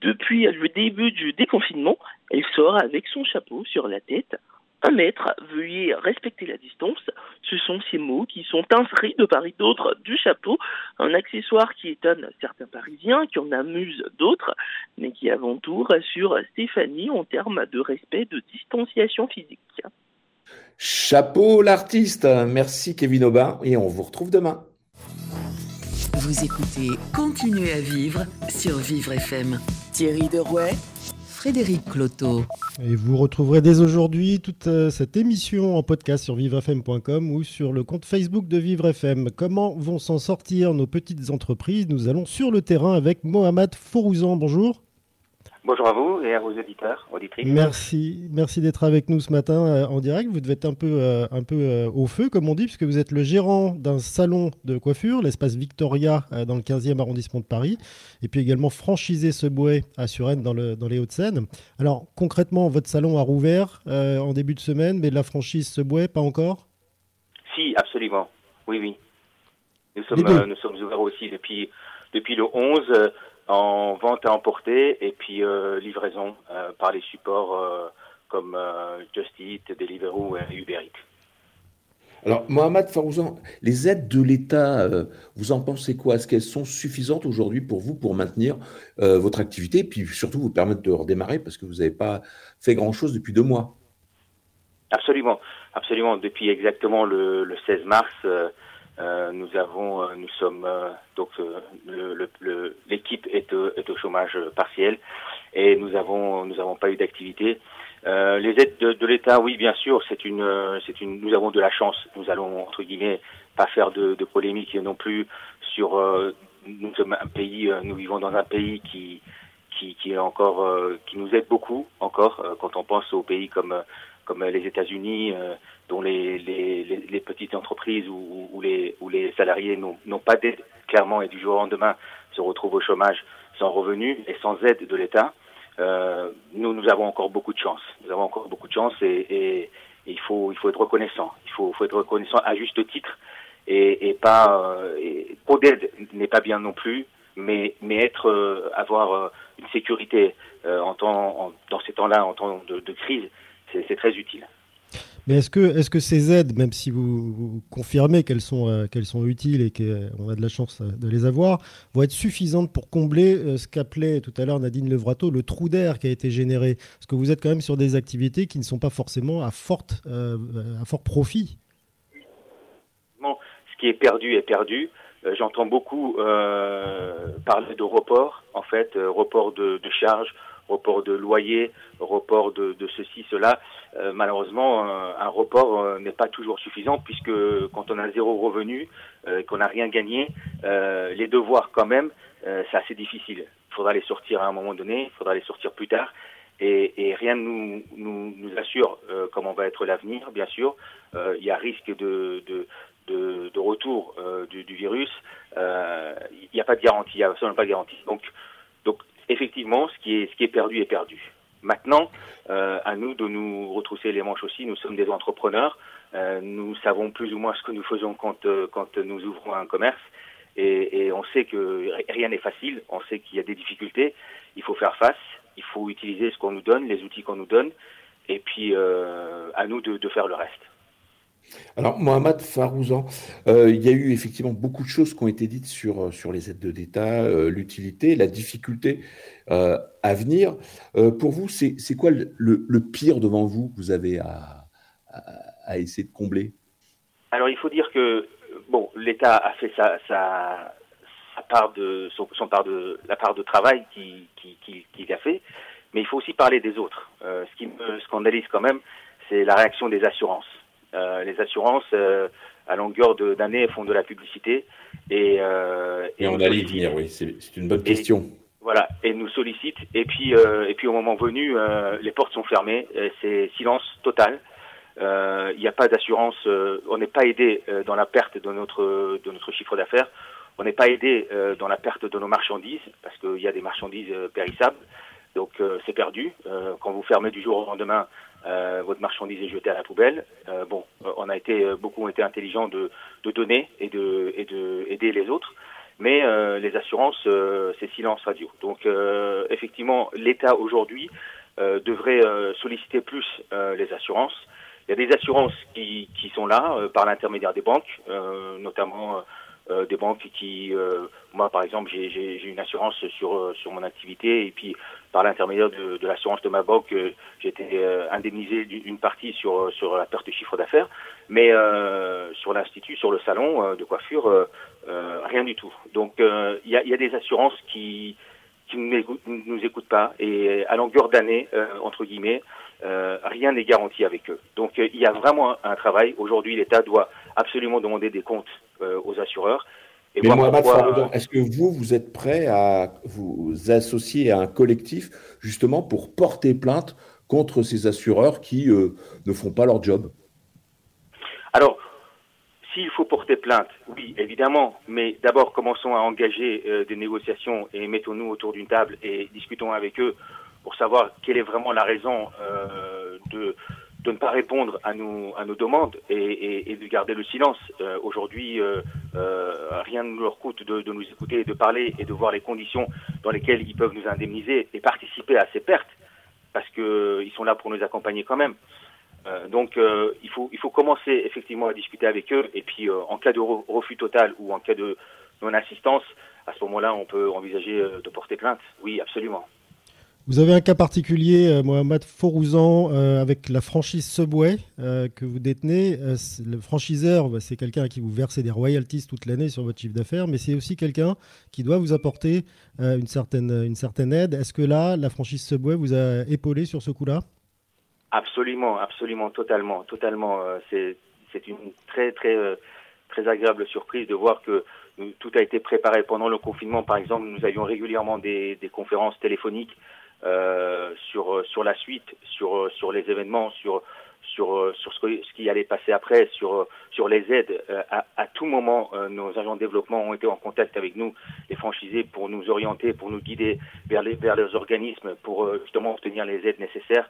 Depuis le début du déconfinement, elle sort avec son chapeau sur la tête. Un mètre, veuillez respecter la distance. Ce sont ces mots qui sont inscrits de part et d'autre du chapeau. Un accessoire qui étonne certains Parisiens, qui en amuse d'autres, mais qui avant tout rassure Stéphanie en termes de respect de distanciation physique. Chapeau l'artiste. Merci Kevin Aubin et on vous retrouve demain. Vous écoutez Continuez à vivre sur Vivre FM. Thierry Derouet, Frédéric Cloteau. Et vous retrouverez dès aujourd'hui toute euh, cette émission en podcast sur vivrefm.com ou sur le compte Facebook de Vivre FM. Comment vont s'en sortir nos petites entreprises? Nous allons sur le terrain avec Mohamed Fourouzan. Bonjour. Bonjour à vous et à vos auditeurs, auditrices. Merci, merci d'être avec nous ce matin euh, en direct. Vous devez être un peu, euh, un peu euh, au feu, comme on dit, puisque vous êtes le gérant d'un salon de coiffure, l'espace Victoria, dans le 15e arrondissement de Paris, et puis également franchisé Subway à Suresnes dans, le, dans les Hauts-de-Seine. Alors concrètement, votre salon a rouvert en début de semaine, mais la franchise Subway, pas encore? Si, absolument. Oui, oui. Nous sommes, nous sommes ouverts aussi depuis, depuis le 11 en vente à emporter et puis euh, livraison euh, par les supports euh, comme Just Eat, Deliveroo et Uber Eats. Alors, Mohamed Farouzan, les aides de l'État, vous en pensez quoi? Est-ce qu'elles sont suffisantes aujourd'hui pour vous pour maintenir votre activité et puis surtout vous permettre de redémarrer parce que vous n'avez pas fait grand-chose depuis deux mois? Absolument, absolument. Depuis exactement le, le 16 mars, euh, nous avons, euh, nous sommes euh, donc l'équipe est, est, au chômage partiel et nous avons, nous avons pas eu d'activité. les aides de, de l'État, oui, bien sûr, c'est une, c'est une, nous avons de la chance. Nous allons entre guillemets pas faire de, de polémique non plus sur. nous sommes un pays, nous vivons dans un pays qui qui, qui est encore, qui nous aide beaucoup encore quand on pense aux pays comme comme les États-Unis dont les, les, les, petites entreprises ou, ou, les, ou les salariés n'ont pas d'aide clairement et du jour au lendemain se retrouvent au chômage sans revenus et sans aide de l'État, euh, nous, nous avons encore beaucoup de chance. Nous avons encore beaucoup de chance et, et, il, faut, il faut être reconnaissant. Il faut, faut être reconnaissant à juste titre et, et pas euh, trop d'aide n'est pas bien non plus, mais, mais être euh, avoir euh, une sécurité euh, en temps, en, dans ces temps-là, en temps de crise, c'est très utile. Mais est-ce que, est que ces aides, même si vous, confirmez qu'elles sont, euh, qu'elles sont utiles et qu'on a de la chance euh, de les avoir, vont être suffisantes pour combler euh, ce qu'appelait tout à l'heure Nadine Levrato le trou d'air qui a été généré? Parce que vous êtes quand même sur des activités qui ne sont pas forcément à, forte, à fort profit. Bon, ce qui est perdu est perdu. J'entends beaucoup parler de report, en fait, report de, de charges, report de loyer, report de, de ceci, cela. Euh, malheureusement, un, report euh, n'est pas toujours suffisant puisque quand on a zéro revenu, euh, qu'on n'a rien gagné, les devoirs quand même, c'est assez difficile. Il faudra les sortir à un moment donné, il faudra les sortir plus tard. Et, et rien ne nous, nous, nous, assure comment va être l'avenir, bien sûr. il y a risque de, de, de, de retour du, du, virus. Il n'y a pas de garantie, il n'y a absolument pas de garantie. Donc effectivement, ce qui est, perdu est perdu. Maintenant, euh, à nous de nous retrousser les manches aussi. Nous sommes des entrepreneurs. Euh, nous savons plus ou moins ce que nous faisons quand, euh, nous ouvrons un commerce. Et, et on sait que rien n'est facile. On sait qu'il y a des difficultés. Il faut faire face. Il faut utiliser ce qu'on nous donne, les outils qu'on nous donne. Et puis, à nous de faire le reste. Alors, Mohamed Farouzan, euh, il y a eu effectivement beaucoup de choses qui ont été dites sur, euh, les aides d'État, euh, l'utilité, la difficulté à venir. Pour vous, c'est quoi le, pire devant vous que vous avez à, essayer de combler? Alors, il faut dire que bon, l'État a fait sa, sa, sa, part de, son, part de, la part de travail qu'il qui, qui, qui a fait, mais il faut aussi parler des autres. ce qui me scandalise quand même, c'est la réaction des assurances. Euh, les assurances, euh, à longueur d'année, font de la publicité. Et, euh, et, on allait y venir, oui, c'est une bonne question. Voilà, et nous sollicite. Et puis, et puis au moment venu, les portes sont fermées. C'est silence total. Il n'y a pas d'assurance. on n'est pas aidé dans la perte de notre de notre chiffre d'affaires. On n'est pas aidé dans la perte de nos marchandises parce qu'il y a des marchandises périssables. Donc c'est perdu. quand vous fermez du jour au lendemain, votre marchandise est jetée à la poubelle. bon, on a été beaucoup ont été intelligents de, de donner et de et de aider les autres mais euh, les assurances, euh, c'est silence radio. Donc euh, effectivement, l'État aujourd'hui devrait solliciter plus les assurances. Il y a des assurances qui, qui sont là par l'intermédiaire des banques, notamment des banques qui, moi par exemple, j'ai une assurance sur sur mon activité et puis par l'intermédiaire de, de l'assurance de ma banque, j'ai été indemnisé d'une partie sur sur la perte de chiffre d'affaires, mais sur l'institut, sur le salon de coiffure, euh, rien du tout. Donc il y a, y, a, des assurances qui qui ne nous écoutent pas et à longueur d'année, euh, entre guillemets, euh, rien n'est garanti avec eux. Donc il y a vraiment un, travail. Aujourd'hui, l'État doit absolument demander des comptes aux assureurs. Et Mais Mohamed pourquoi... est-ce que vous, vous êtes prêt à vous associer à un collectif justement pour porter plainte contre ces assureurs qui ne font pas leur job? Alors, s'il faut porter plainte, oui, évidemment, mais d'abord commençons à engager euh, des négociations et mettons-nous autour d'une table et discutons avec eux pour savoir quelle est vraiment la raison euh, de, de ne pas répondre à nos, demandes et, de garder le silence. Euh, Aujourd'hui, euh, euh, rien ne leur coûte de, nous écouter de parler et de voir les conditions dans lesquelles ils peuvent nous indemniser et participer à ces pertes, parce qu'ils sont là pour nous accompagner quand même. Donc il, faut, il faut commencer effectivement à discuter avec eux et puis en cas de refus total ou en cas de non-assistance, à ce moment-là, on peut envisager de porter plainte. Oui, absolument. Vous avez un cas particulier, Mohamed Forouzan, avec la franchise Subway que vous détenez. le franchiseur, bah, c'est quelqu'un qui vous versez des royalties toute l'année sur votre chiffre d'affaires, mais c'est aussi quelqu'un qui doit vous apporter une, certaine, une certaine aide. Est-ce que là, la franchise Subway vous a épaulé sur ce coup-là? Absolument, absolument, totalement, totalement. Euh, c'est une très très euh, très agréable surprise de voir que tout a été préparé pendant le confinement. Par exemple, nous avions régulièrement des, des conférences téléphoniques euh, sur sur la suite, sur sur les événements, sur sur sur ce, ce qui allait passer après, sur sur les aides. À, à tout moment, nos agents de développement ont été en contact avec nous, les franchisés, pour nous orienter, pour nous guider vers les vers les organismes, pour justement obtenir les aides nécessaires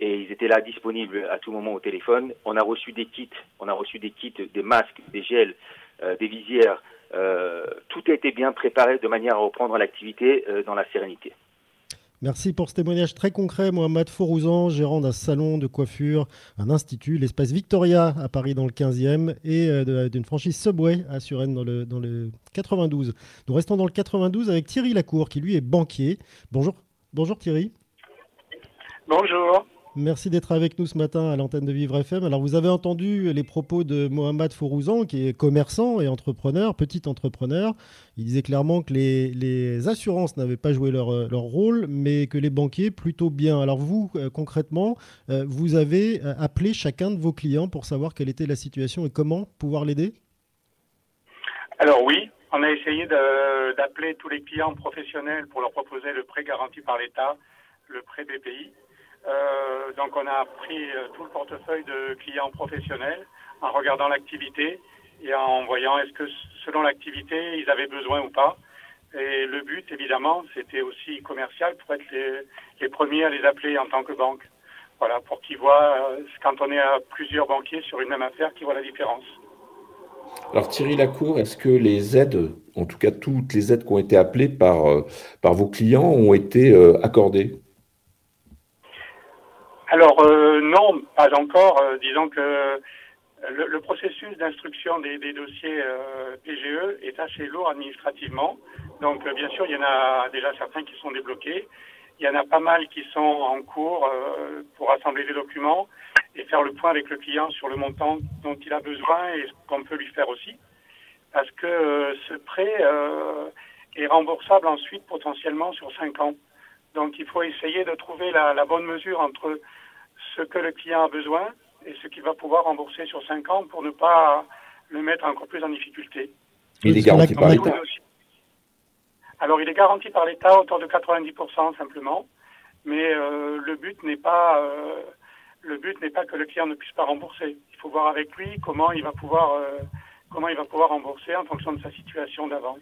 et ils étaient là disponibles à tout moment au téléphone. On a reçu des kits, on a reçu des kits, des masques, des gels, euh, des visières. Euh, tout a été bien préparé de manière à reprendre l'activité euh, dans la sérénité. Merci pour ce témoignage très concret, Mohamed Forouzan, gérant d'un salon de coiffure, un institut, l'espace Victoria à Paris dans le 15e et d'une franchise Subway à Suresnes dans le, dans le 92. Nous restons dans le 92 avec Thierry Lacour qui lui est banquier. Bonjour, bonjour Thierry. Bonjour. Merci d'être avec nous ce matin à l'antenne de Vivre FM. Alors, vous avez entendu les propos de Mohamed Fourouzan, qui est commerçant et entrepreneur, petit entrepreneur. Il disait clairement que les, assurances n'avaient pas joué leur, leur, rôle, mais que les banquiers plutôt bien. Alors, vous, euh, concrètement, euh, vous avez euh, appelé chacun de vos clients pour savoir quelle était la situation et comment pouvoir l'aider? Alors, oui. On a essayé d'appeler tous les clients professionnels pour leur proposer le prêt garanti par l'État, le prêt BPI. Euh, donc on a pris euh, tout le portefeuille de clients professionnels en regardant l'activité et en voyant est-ce que selon l'activité ils avaient besoin ou pas. Et le but évidemment c'était aussi commercial pour être les, les, premiers à les appeler en tant que banque. Voilà, pour qu'ils voient, euh, quand on est à plusieurs banquiers sur une même affaire, qu'ils voient la différence. Alors Thierry Lacour, est-ce que les aides, en tout cas toutes les aides qui ont été appelées par, par vos clients, ont été accordées? Alors euh, non, pas encore. Euh, disons que le, processus d'instruction des, dossiers euh, PGE est assez lourd administrativement. Donc bien sûr, il y en a déjà certains qui sont débloqués. Il y en a pas mal qui sont en cours pour assembler des documents et faire le point avec le client sur le montant dont il a besoin et ce qu'on peut lui faire aussi. Parce que ce prêt est remboursable ensuite potentiellement sur cinq ans. Donc il faut essayer de trouver la bonne mesure entre ce que le client a besoin et ce qu'il va pouvoir rembourser sur 5 ans pour ne pas le mettre encore plus en difficulté. Et les garanties par l'État Alors il est garanti par l'État autour de 90% simplement, mais euh, le but n'est pas euh, le but n'est pas que le client ne puisse pas rembourser. Il faut voir avec lui comment il va pouvoir euh, comment il va pouvoir rembourser en fonction de sa situation d'avant.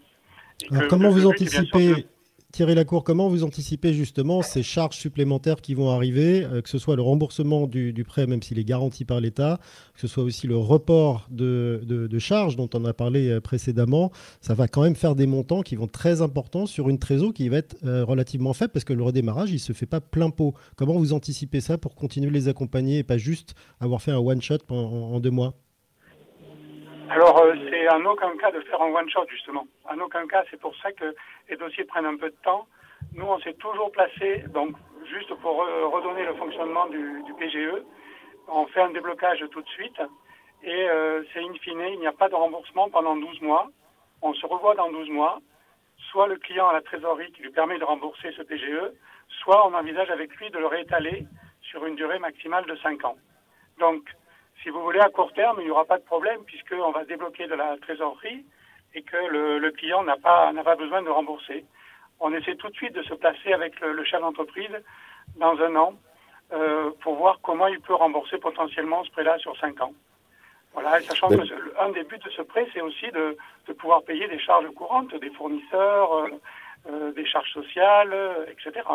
Comment vous anticipez Thierry Lacour, comment vous anticipez justement ces charges supplémentaires qui vont arriver, euh, que ce soit le remboursement du, prêt, même s'il est garanti par l'État, que ce soit aussi le report de, charges dont on a parlé euh, précédemment, ça va quand même faire des montants qui vont être très importants sur une trésor qui va être euh, relativement faible parce que le redémarrage, il ne se fait pas plein pot. Comment vous anticipez ça pour continuer de les accompagner et pas juste avoir fait un one-shot en deux mois? Alors, euh, c'est en aucun cas de faire un one-shot, justement. En aucun cas, c'est pour ça que les dossiers prennent un peu de temps. Nous, on s'est toujours placé, donc, juste pour redonner le fonctionnement du, PGE, on fait un déblocage tout de suite. Et euh, c'est in fine, il n'y a pas de remboursement pendant 12 mois. On se revoit dans 12 mois. Soit le client a la trésorerie qui lui permet de rembourser ce PGE, soit on envisage avec lui de le réétaler sur une durée maximale de 5 ans. Donc, si vous voulez, à court terme, il n'y aura pas de problème puisqu'on va débloquer de la trésorerie et que le, client n'a pas, n'a pas besoin de rembourser. On essaie tout de suite de se placer avec le, chef d'entreprise dans un an euh, pour voir comment il peut rembourser potentiellement ce prêt-là sur cinq ans. Voilà, et sachant que un des buts de ce prêt, c'est aussi de, pouvoir payer des charges courantes des fournisseurs, euh, euh, des charges sociales, etc.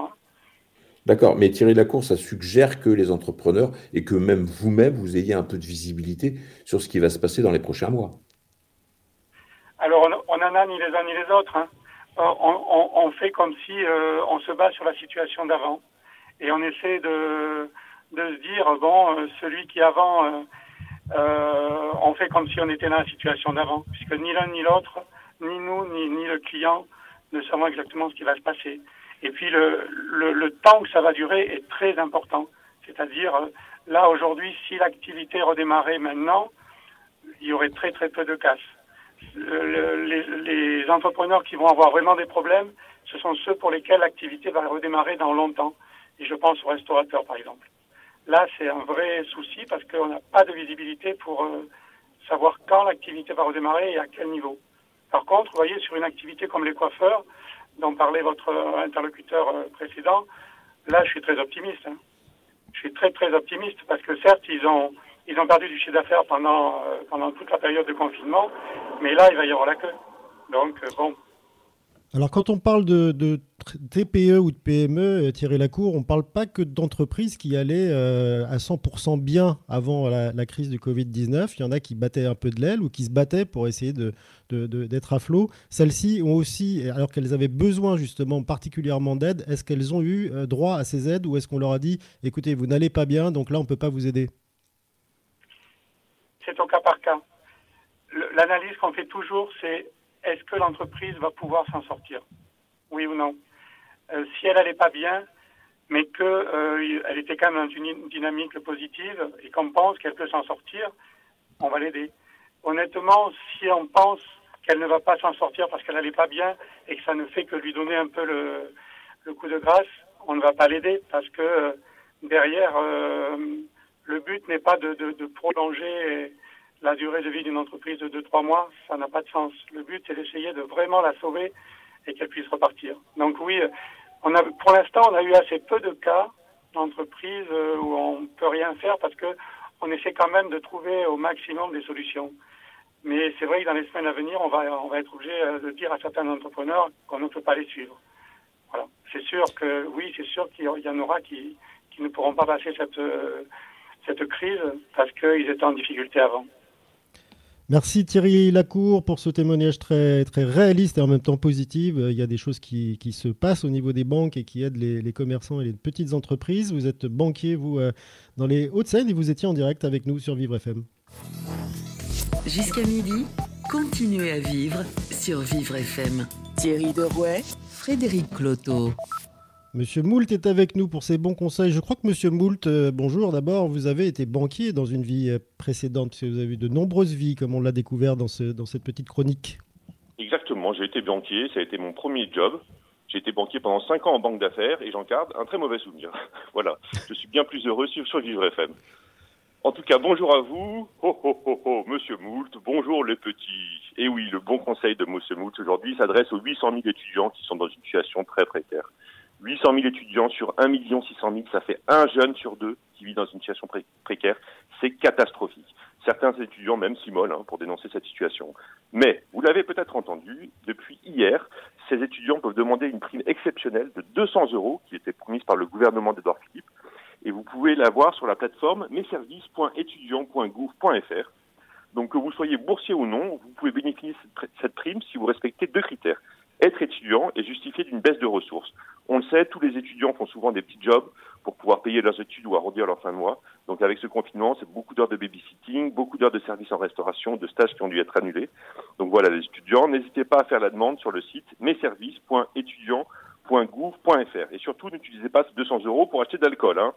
D'accord, mais Thierry Lacour, ça suggère que les entrepreneurs et que même vous-même, vous ayez un peu de visibilité sur ce qui va se passer dans les prochains mois. Alors, on n'en a ni les uns ni les autres. Hein. On, fait comme si euh, on se bat sur la situation d'avant. Et on essaie de, se dire, bon, euh, celui qui avant, euh, on fait comme si on était dans la situation d'avant. Puisque ni l'un ni l'autre, ni nous, ni le client, ne savons exactement ce qui va se passer. Et puis le, le, le, temps que ça va durer est très important. C'est-à-dire, euh, là aujourd'hui, si l'activité redémarrait maintenant, il y aurait très très peu de casse. les, les, entrepreneurs qui vont avoir vraiment des problèmes, ce sont ceux pour lesquels l'activité va redémarrer dans longtemps. Et je pense aux restaurateurs, par exemple. Là, c'est un vrai souci parce qu'on n'a pas de visibilité pour euh, savoir quand l'activité va redémarrer et à quel niveau. Par contre, vous voyez, sur une activité comme les coiffeurs, dont parlait votre interlocuteur euh, précédent, là, je suis très optimiste. Hein. Je suis très, très optimiste parce que certes, ils ont, ils ont perdu du chiffre d'affaires pendant, euh, pendant toute la période de confinement, mais là, il va y avoir la queue. Donc, euh, bon, alors quand on parle de, TPE ou de PME, Thierry Lacour, on ne parle pas que d'entreprises qui allaient euh, à 100% bien avant la, crise du Covid-19. Il y en a qui battaient un peu de l'aile ou qui se battaient pour essayer d'être à flot. Celles-ci ont aussi, alors qu'elles avaient besoin justement particulièrement d'aide, est-ce qu'elles ont eu euh, droit à ces aides ou est-ce qu'on leur a dit, écoutez, vous n'allez pas bien, donc là on ne peut pas vous aider? C'est au cas par cas. L'analyse qu'on fait toujours, c'est est-ce que l'entreprise va pouvoir s'en sortir? Oui ou non? Euh, Si elle n'allait pas bien, mais qu'elle euh, était quand même dans une dynamique positive et qu'on pense qu'elle peut s'en sortir, on va l'aider. Honnêtement, si on pense qu'elle ne va pas s'en sortir parce qu'elle n'allait pas bien et que ça ne fait que lui donner un peu le, coup de grâce, on ne va pas l'aider parce que euh, derrière, le but n'est pas de, de prolonger la durée de vie d'une entreprise de 2-3 mois, ça n'a pas de sens. Le but, c'est d'essayer de vraiment la sauver et qu'elle puisse repartir. Donc oui, on a, pour l'instant, on a eu assez peu de cas d'entreprises euh, où on ne peut rien faire parce que on essaie quand même de trouver au maximum des solutions. Mais c'est vrai que dans les semaines à venir, on va, on va être obligé euh, de dire à certains entrepreneurs qu'on ne peut pas les suivre. Voilà. C'est sûr que, oui, c'est sûr qu'il y en aura qui, qui ne pourront pas passer cette, euh, cette crise parce qu'ils étaient en difficulté avant. Merci Thierry Lacour pour ce témoignage très, très réaliste et en même temps positif. Il y a des choses qui, qui se passent au niveau des banques et qui aident les, les, commerçants et les petites entreprises. Vous êtes banquier, vous, euh, dans les Hauts-de-Seine et vous étiez en direct avec nous sur Vivre FM. Jusqu'à midi, continuez à vivre sur Vivre FM. Thierry Derouet, Frédéric Cloteau. Monsieur Moult est avec nous pour ses bons conseils. Je crois que Monsieur Moult, euh, bonjour d'abord, vous avez été banquier dans une vie euh, précédente, vous avez eu de nombreuses vies, comme on l'a découvert dans cette petite chronique. Exactement, j'ai été banquier, ça a été mon premier job. J'ai été banquier pendant 5 ans en banque d'affaires et j'en garde un très mauvais souvenir. voilà, je suis bien plus heureux sur, sur Vivre FM. En tout cas, bonjour à vous. Oh, oh, oh, oh, monsieur Moult. Bonjour les petits. Et oui, le bon conseil de monsieur Moult aujourd'hui s'adresse aux 800 000 étudiants qui sont dans une situation très précaire. 800 000 étudiants sur 1 600 000, ça fait un jeune sur deux qui vit dans une situation précaire. C'est catastrophique. Certains étudiants même s'immolent hein, pour dénoncer cette situation. Mais, vous l'avez peut-être entendu, depuis hier, ces étudiants peuvent demander une prime exceptionnelle de 200 euros qui était promise par le gouvernement d'Edouard Philippe. Et vous pouvez la voir sur la plateforme messervices.étudiants.gouv.fr. Donc que vous soyez boursier ou non, vous pouvez bénéficier de cette prime si vous respectez deux critères être étudiant et justifier d'une baisse de ressources. On le sait, tous les étudiants font souvent des petits jobs pour pouvoir payer leurs études ou arrondir leur fin de mois. Donc avec ce confinement, c'est beaucoup d'heures de babysitting, beaucoup d'heures de services en restauration, de stages qui ont dû être annulés. Donc voilà, les étudiants, n'hésitez pas à faire la demande sur le site messervices.étudiants.gouv.fr. Et surtout, n'utilisez pas ces 200 euros pour acheter de l'alcool. Hein.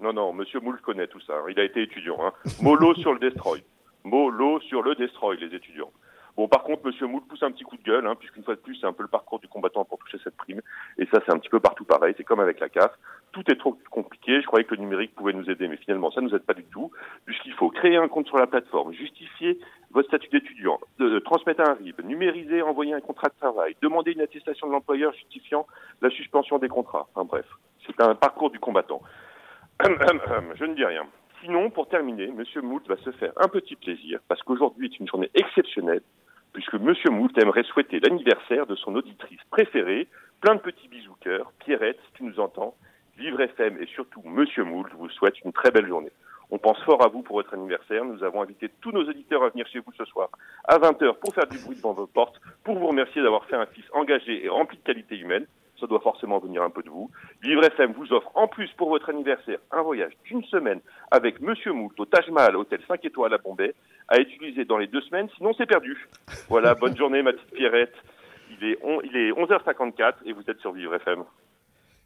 Non, non, Monsieur Moule connaît tout ça. Hein. Il a été étudiant. Hein. Molo sur le destroy. Molo sur le destroy, les étudiants. Bon, par contre, Monsieur Moule pousse un petit coup de gueule, hein, puisqu'une fois de plus, c'est un peu le parcours du combattant pour toucher cette prime. Et ça, c'est un petit peu partout pareil. C'est comme avec la CAF. Tout est trop compliqué. Je croyais que le numérique pouvait nous aider, mais finalement, ça ne nous aide pas du tout. Puisqu'il faut créer un compte sur la plateforme, justifier votre statut d'étudiant, transmettre un RIB, numériser, envoyer un contrat de travail, demander une attestation de l'employeur justifiant la suspension des contrats. Enfin bref, c'est un parcours du combattant. Je ne dis rien. Sinon, pour terminer, M. Moult va se faire un petit plaisir, parce qu'aujourd'hui est une journée exceptionnelle puisque M. Moult aimerait souhaiter l'anniversaire de son auditrice préférée. Plein de petits bisous cœur. Pierrette, si tu nous entends, Vivre FM et surtout M. Moult vous souhaite une très belle journée. On pense fort à vous pour votre anniversaire. Nous avons invité tous nos auditeurs à venir chez vous ce soir à 20h pour faire du bruit devant vos portes, pour vous remercier d'avoir fait un fils engagé et rempli de qualité humaine. Ça doit forcément venir un peu de vous. Vivre FM vous offre en plus pour votre anniversaire un voyage d'une semaine avec Monsieur Moult au Taj Mahal, hôtel 5 étoiles à Bombay, à utiliser dans les deux semaines, sinon c'est perdu. Voilà, bonne journée ma petite Pierrette. Il est, il est 11h54 et vous êtes sur Vivre FM.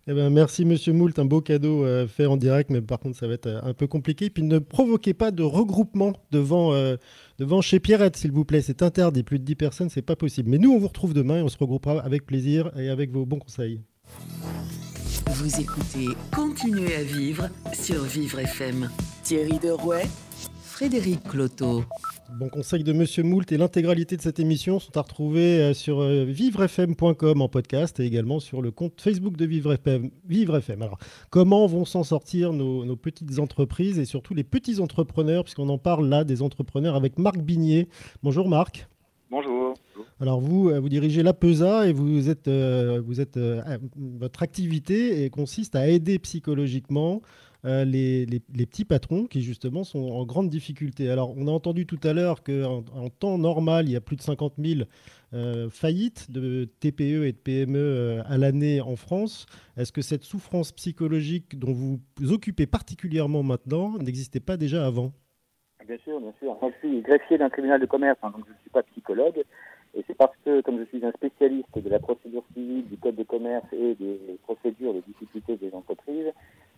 Eh ben, merci Monsieur Moult, un beau cadeau euh, fait en direct, mais par contre ça va être euh, un peu compliqué. Puis ne provoquez pas de regroupement devant, euh, devant chez Pierrette, s'il vous plaît. C'est interdit, plus de 10 personnes, c'est pas possible. Mais nous, on vous retrouve demain et on se regroupera avec plaisir et avec vos bons conseils. Vous écoutez Continuez à vivre sur Vivre FM. Thierry Derouet, Frédéric Cloteau. Bon conseil de Monsieur Moult et l'intégralité de cette émission sont à retrouver euh, sur euh, vivrefm.com en podcast et également sur le compte Facebook de Vivre FM. Vivre FM. Alors, comment vont s'en sortir nos, petites entreprises et surtout les petits entrepreneurs, puisqu'on en parle là des entrepreneurs avec Marc Bigné. Bonjour Marc. Bonjour. Alors vous, euh, vous dirigez la PESA et vous êtes, vous êtes, votre activité consiste à aider psychologiquement euh, les, petits patrons qui justement sont en grande difficulté. Alors on a entendu tout à l'heure qu'en en temps normal, il y a plus de 50 000 euh, faillites de TPE et de PME euh, à l'année en France. Est-ce que cette souffrance psychologique dont vous vous occupez particulièrement maintenant n'existait pas déjà avant? Bien sûr, bien sûr. Je suis greffier d'un tribunal de commerce, hein, donc je ne suis pas psychologue. Et c'est parce que, comme je suis un spécialiste de la procédure civile, du code de commerce et des procédures, des difficultés des entreprises,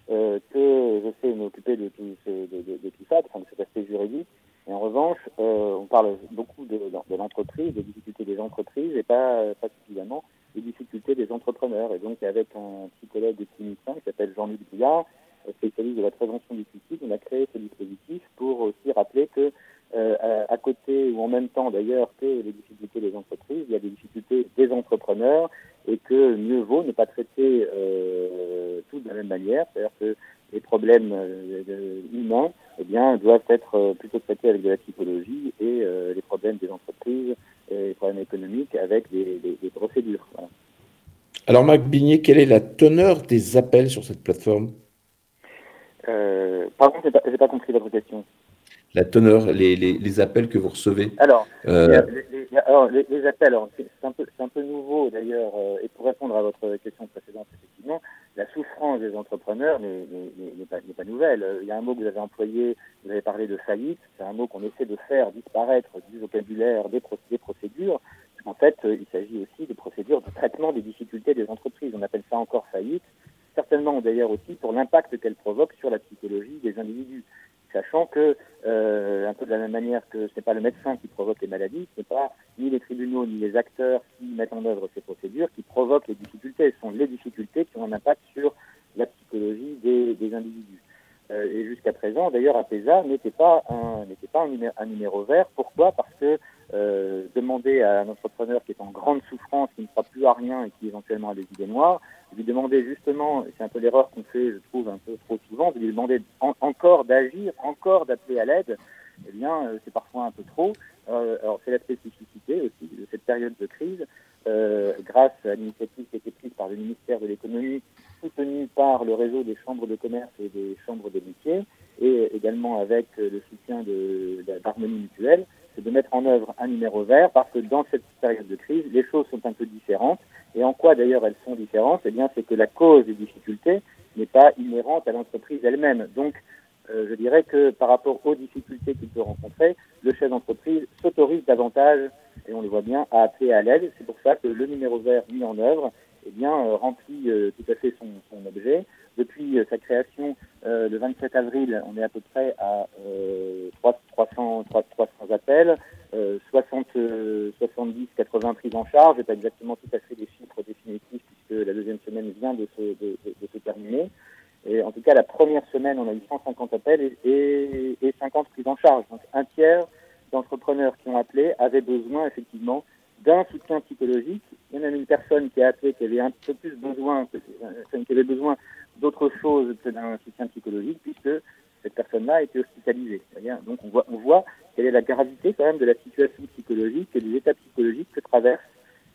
que je sais m'occuper de de, de, de tout ça, de cet aspect juridique. Et en revanche, euh, on parle beaucoup de, de l'entreprise, des difficultés des entreprises et pas, pas suffisamment des difficultés des entrepreneurs. Et donc, avec un psychologue clinicien qui s'appelle Jean-Luc Bouillard, spécialiste de la prévention du suicide, on a créé ce dispositif pour aussi rappeler que euh, à, côté ou en même temps d'ailleurs que les difficultés des entreprises, il y a des difficultés des entrepreneurs et que mieux vaut ne pas traiter euh, tout de la même manière, c'est-à-dire que les problèmes euh, humains eh bien, doivent être euh, plutôt traités avec de la psychologie et euh, les problèmes des entreprises et les problèmes économiques avec des, des, des procédures. Voilà. Alors Marc Bigné, quelle est la teneur des appels sur cette plateforme? Euh, Pardon, je n'ai pas, pas compris votre question la teneur, les, les, les, appels que vous recevez Alors, euh... les, alors, les, appels, c'est un, peu, un peu nouveau d'ailleurs, euh, et pour répondre à votre question précédente, effectivement, la souffrance des entrepreneurs n'est pas, pas, nouvelle. Il y a un mot que vous avez employé, vous avez parlé de faillite, c'est un mot qu'on essaie de faire disparaître du vocabulaire des, des procédures. En fait, il s'agit aussi de procédures de traitement des difficultés des entreprises. On appelle ça encore faillite, certainement d'ailleurs aussi pour l'impact qu'elle provoque sur la psychologie des individus sachant que, euh, un peu de la même manière que ce n'est pas le médecin qui provoque les maladies, ce n'est pas ni les tribunaux ni les acteurs qui mettent en œuvre ces procédures qui provoquent les difficultés. Ce sont les difficultés qui ont un impact sur la psychologie des, individus. et jusqu'à présent, d'ailleurs, APESA n'était pas pas un numéro, vert. Pourquoi? Parce que demander à un entrepreneur qui est en grande souffrance, qui ne croit plus à rien et qui éventuellement a des idées noires, lui demander justement, c'est un peu l'erreur qu'on fait, je trouve, un peu trop souvent, de lui demander encore d'agir, encore d'appeler à l'aide, eh bien, c'est parfois un peu trop. alors, c'est la spécificité aussi de cette période de crise. Euh, grâce à l'initiative qui a été prise par le ministère de l'économie, soutenue par le réseau des chambres de commerce et des chambres de métiers, et également avec le soutien d'Harmonie Mutuelle, c'est de mettre en œuvre un numéro vert parce que dans cette période de crise, les choses sont un peu différentes. Et en quoi d'ailleurs elles sont différentes? Eh bien, c'est que la cause des difficultés n'est pas inhérente à l'entreprise elle-même. Donc, euh, je dirais que par rapport aux difficultés qu'il peut rencontrer, le chef d'entreprise s'autorise davantage et on le voit bien, à appeler à l'aide. C'est pour ça que le numéro vert mis en œuvre eh bien, euh, remplit euh, tout à fait son, son objet. Depuis euh, sa création le 27 avril, on est à peu près à 300, 300 appels, 60, 70, 80 prises en charge. Je pas exactement tout à fait les chiffres définitifs puisque la deuxième semaine vient de se, de, de, se terminer. Et en tout cas, la première semaine, on a eu 150 appels et, et, et 50 prises en charge. Donc un tiers d'entrepreneurs qui ont appelé avaient besoin effectivement d'un soutien psychologique. Il y en a une personne qui a appelé qui avait un peu plus besoin, euh, qui avait besoin d'autre chose que d'un soutien psychologique, puisque cette personne-là a été hospitalisée. Donc on voit, on voit quelle est la gravité quand même de la situation psychologique et des états psychologiques que traversent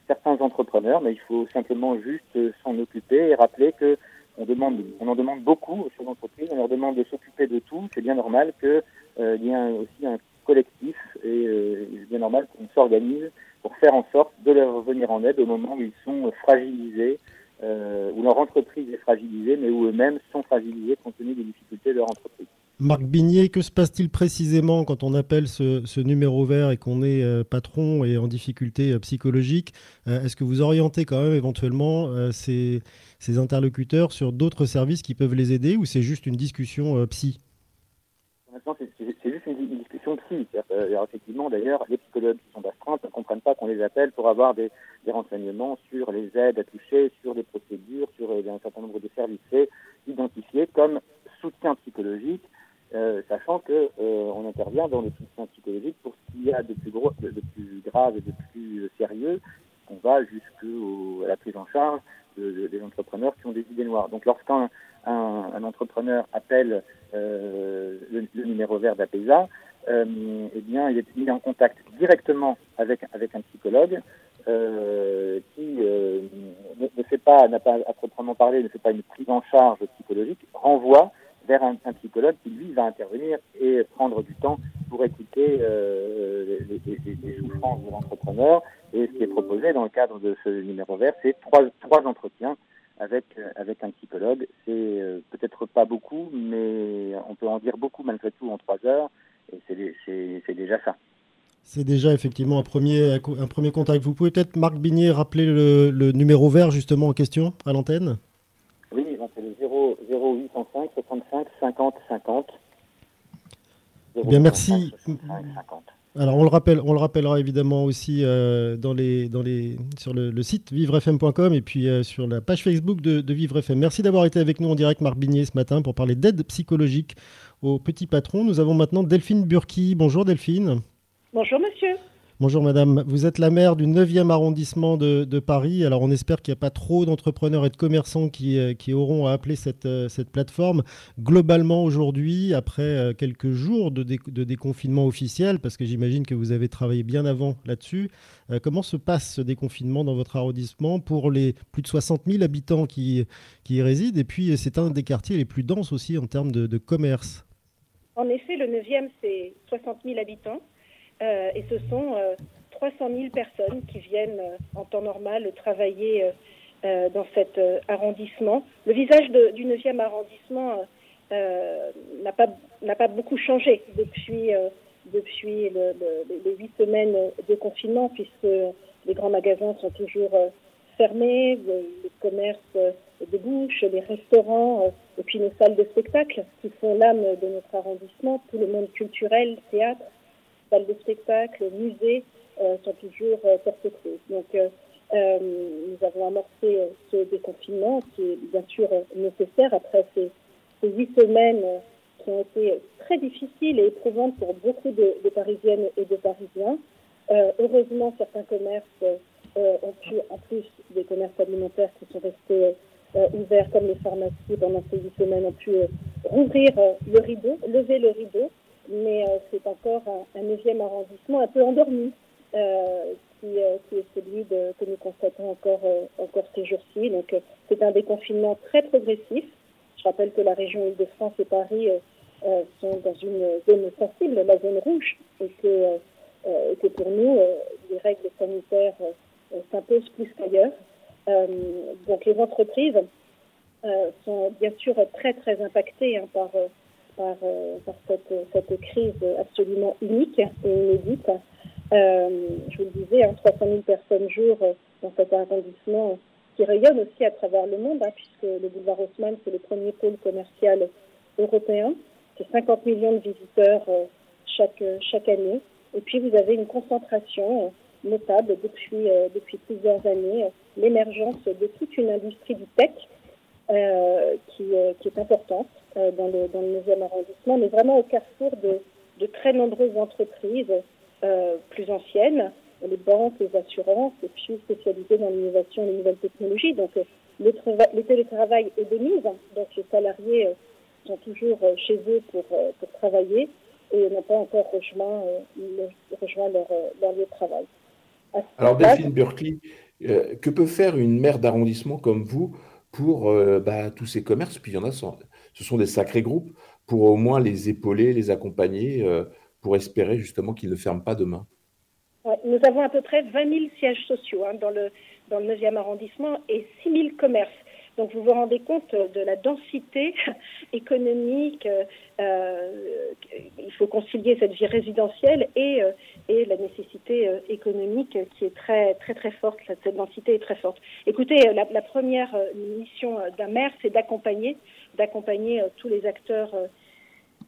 certains entrepreneurs, mais il faut simplement juste s'en occuper et rappeler que on demande, on en demande beaucoup aux chefs d'entreprise, on leur demande de s'occuper de tout. C'est bien normal qu'il euh, y ait aussi un collectif et euh, il est bien normal qu'on s'organise pour faire en sorte de leur venir en aide au moment où ils sont fragilisés, euh, où leur entreprise est fragilisée, mais où eux-mêmes sont fragilisés compte tenu des difficultés de leur entreprise. Marc Bigné, que se passe-t-il précisément quand on appelle ce, numéro vert et qu'on est euh, patron et en difficulté psychologique Est-ce que vous orientez quand même éventuellement ces, ces, interlocuteurs sur d'autres services qui peuvent les aider ou c'est juste une discussion psy? Euh, effectivement, d'ailleurs, les psychologues qui sont d'astreinte ne comprennent pas qu'on les appelle pour avoir des, renseignements sur les aides à toucher, sur les procédures, sur euh, un certain nombre de services. C'est identifié comme soutien psychologique, euh, sachant que on intervient dans le soutien psychologique pour ce qu'il y a de plus, gros, de, plus grave et de plus sérieux. On va jusqu'à la prise en charge des entrepreneurs qui ont des idées noires. Donc, lorsqu'un un, entrepreneur appelle euh, le, numéro vert d'APESA, eh bien, il est mis en contact directement avec, avec un psychologue euh, qui euh, ne, fait pas, n'a pas à proprement parler, ne fait pas une prise en charge psychologique, renvoie vers un, psychologue qui lui va intervenir et prendre du temps pour écouter euh, les, les, les, souffrances de l'entrepreneur. Et ce qui est proposé dans le cadre de ce numéro vert, c'est trois, trois entretiens avec, euh, avec un psychologue. C'est euh, peut-être pas beaucoup, mais on peut en dire beaucoup malgré tout en trois heures, c'est déjà ça. C'est déjà effectivement un premier, un premier contact. Vous pouvez peut-être, Marc Bigné, rappeler le, le, numéro vert justement en question à l'antenne? Oui, c'est le 0, 0805 65 50 50. Bien, merci. 50. Alors on le rappelle, on le rappellera évidemment aussi euh, dans les, dans les, sur le, site vivrefm.com et puis euh, sur la page Facebook de, de Vivre FM. Merci d'avoir été avec nous en direct, Marc Bigné, ce matin pour parler d'aide psychologique aux petits patrons. Nous avons maintenant Delphine Burki. Bonjour Delphine. Bonjour monsieur. Bonjour madame, vous êtes la maire du 9e arrondissement de, Paris. Alors on espère qu'il n'y a pas trop d'entrepreneurs et de commerçants qui, euh, qui auront à appeler cette, euh, cette plateforme. Globalement aujourd'hui, après euh, quelques jours de, de déconfinement officiel, parce que j'imagine que vous avez travaillé bien avant là-dessus, comment se passe ce déconfinement dans votre arrondissement pour les plus de 60 000 habitants qui, qui y résident? Et puis c'est un des quartiers les plus denses aussi en termes de, de commerce. En effet, le 9e, c'est 60 000 habitants. Euh, et ce sont 300 euh, 000 personnes qui viennent euh, en temps normal travailler dans cet arrondissement. Le visage du 9e arrondissement n'a pas, beaucoup changé depuis, les huit semaines de confinement, puisque les grands magasins sont toujours fermés, les commerces débouchent, les restaurants, et puis nos salles de spectacle qui font l'âme de notre arrondissement, tout le monde culturel, théâtre, salles de spectacle, musées euh, sont toujours euh, porte Donc, euh, nous avons amorcé ce déconfinement qui est bien sûr nécessaire après ces, huit semaines qui ont été très difficiles et éprouvantes pour beaucoup de, Parisiennes et de Parisiens. heureusement, certains commerces ont pu, en plus des commerces alimentaires qui sont restés ouverts comme les pharmacies pendant ces huit semaines, ont pu rouvrir le rideau, lever le rideau, mais c'est encore un, neuvième arrondissement un peu endormi. Qui, est celui que nous constatons encore, ces jours-ci. Donc, c'est un déconfinement très progressif je rappelle que la région Île-de-France et Paris euh, euh, sont dans une zone sensible, la zone rouge, et euh, que pour nous, les règles sanitaires s'imposent plus qu'ailleurs. Donc les entreprises sont bien sûr très très impactées hein, par, par, par cette, cette, crise absolument unique et inédite. je vous le disais, hein, 300 000 personnes jour dans cet arrondissement qui rayonne aussi à travers le monde, hein, puisque le boulevard Haussmann, c'est le premier pôle commercial européen. C'est 50 millions de visiteurs euh, chaque, chaque année. Et puis, vous avez une concentration euh, notable depuis, euh, depuis plusieurs années, l'émergence de toute une industrie du tech qui, qui, est importante dans, le, dans le 9e arrondissement, mais vraiment au carrefour de, de très nombreuses entreprises plus anciennes, les banques, les assurances, et puis spécialisées dans l'innovation et les nouvelles technologies. Donc, euh, le, le, télétravail est de mise, donc les salariés euh, sont toujours euh, chez eux pour, pour travailler et n'ont pas encore rejoint, rejoint leur, leur, lieu de travail. Alors, Delphine Berkeley, que peut faire une maire d'arrondissement comme vous pour bah, tous ces commerces? Puis il y en a, ce sont des sacrés groupes, pour au moins les épauler, les accompagner, pour espérer justement qu'ils ne ferment pas demain nous avons à peu près 20 000 sièges sociaux hein, dans, le, dans le 9e arrondissement et 6 000 commerces. Donc vous vous rendez compte de la densité économique. Euh, euh, il faut concilier cette vie résidentielle et, euh, et la nécessité économique qui est très très très forte. Cette densité est très forte. Écoutez, la, première mission d'un maire, c'est d'accompagner, d'accompagner tous les acteurs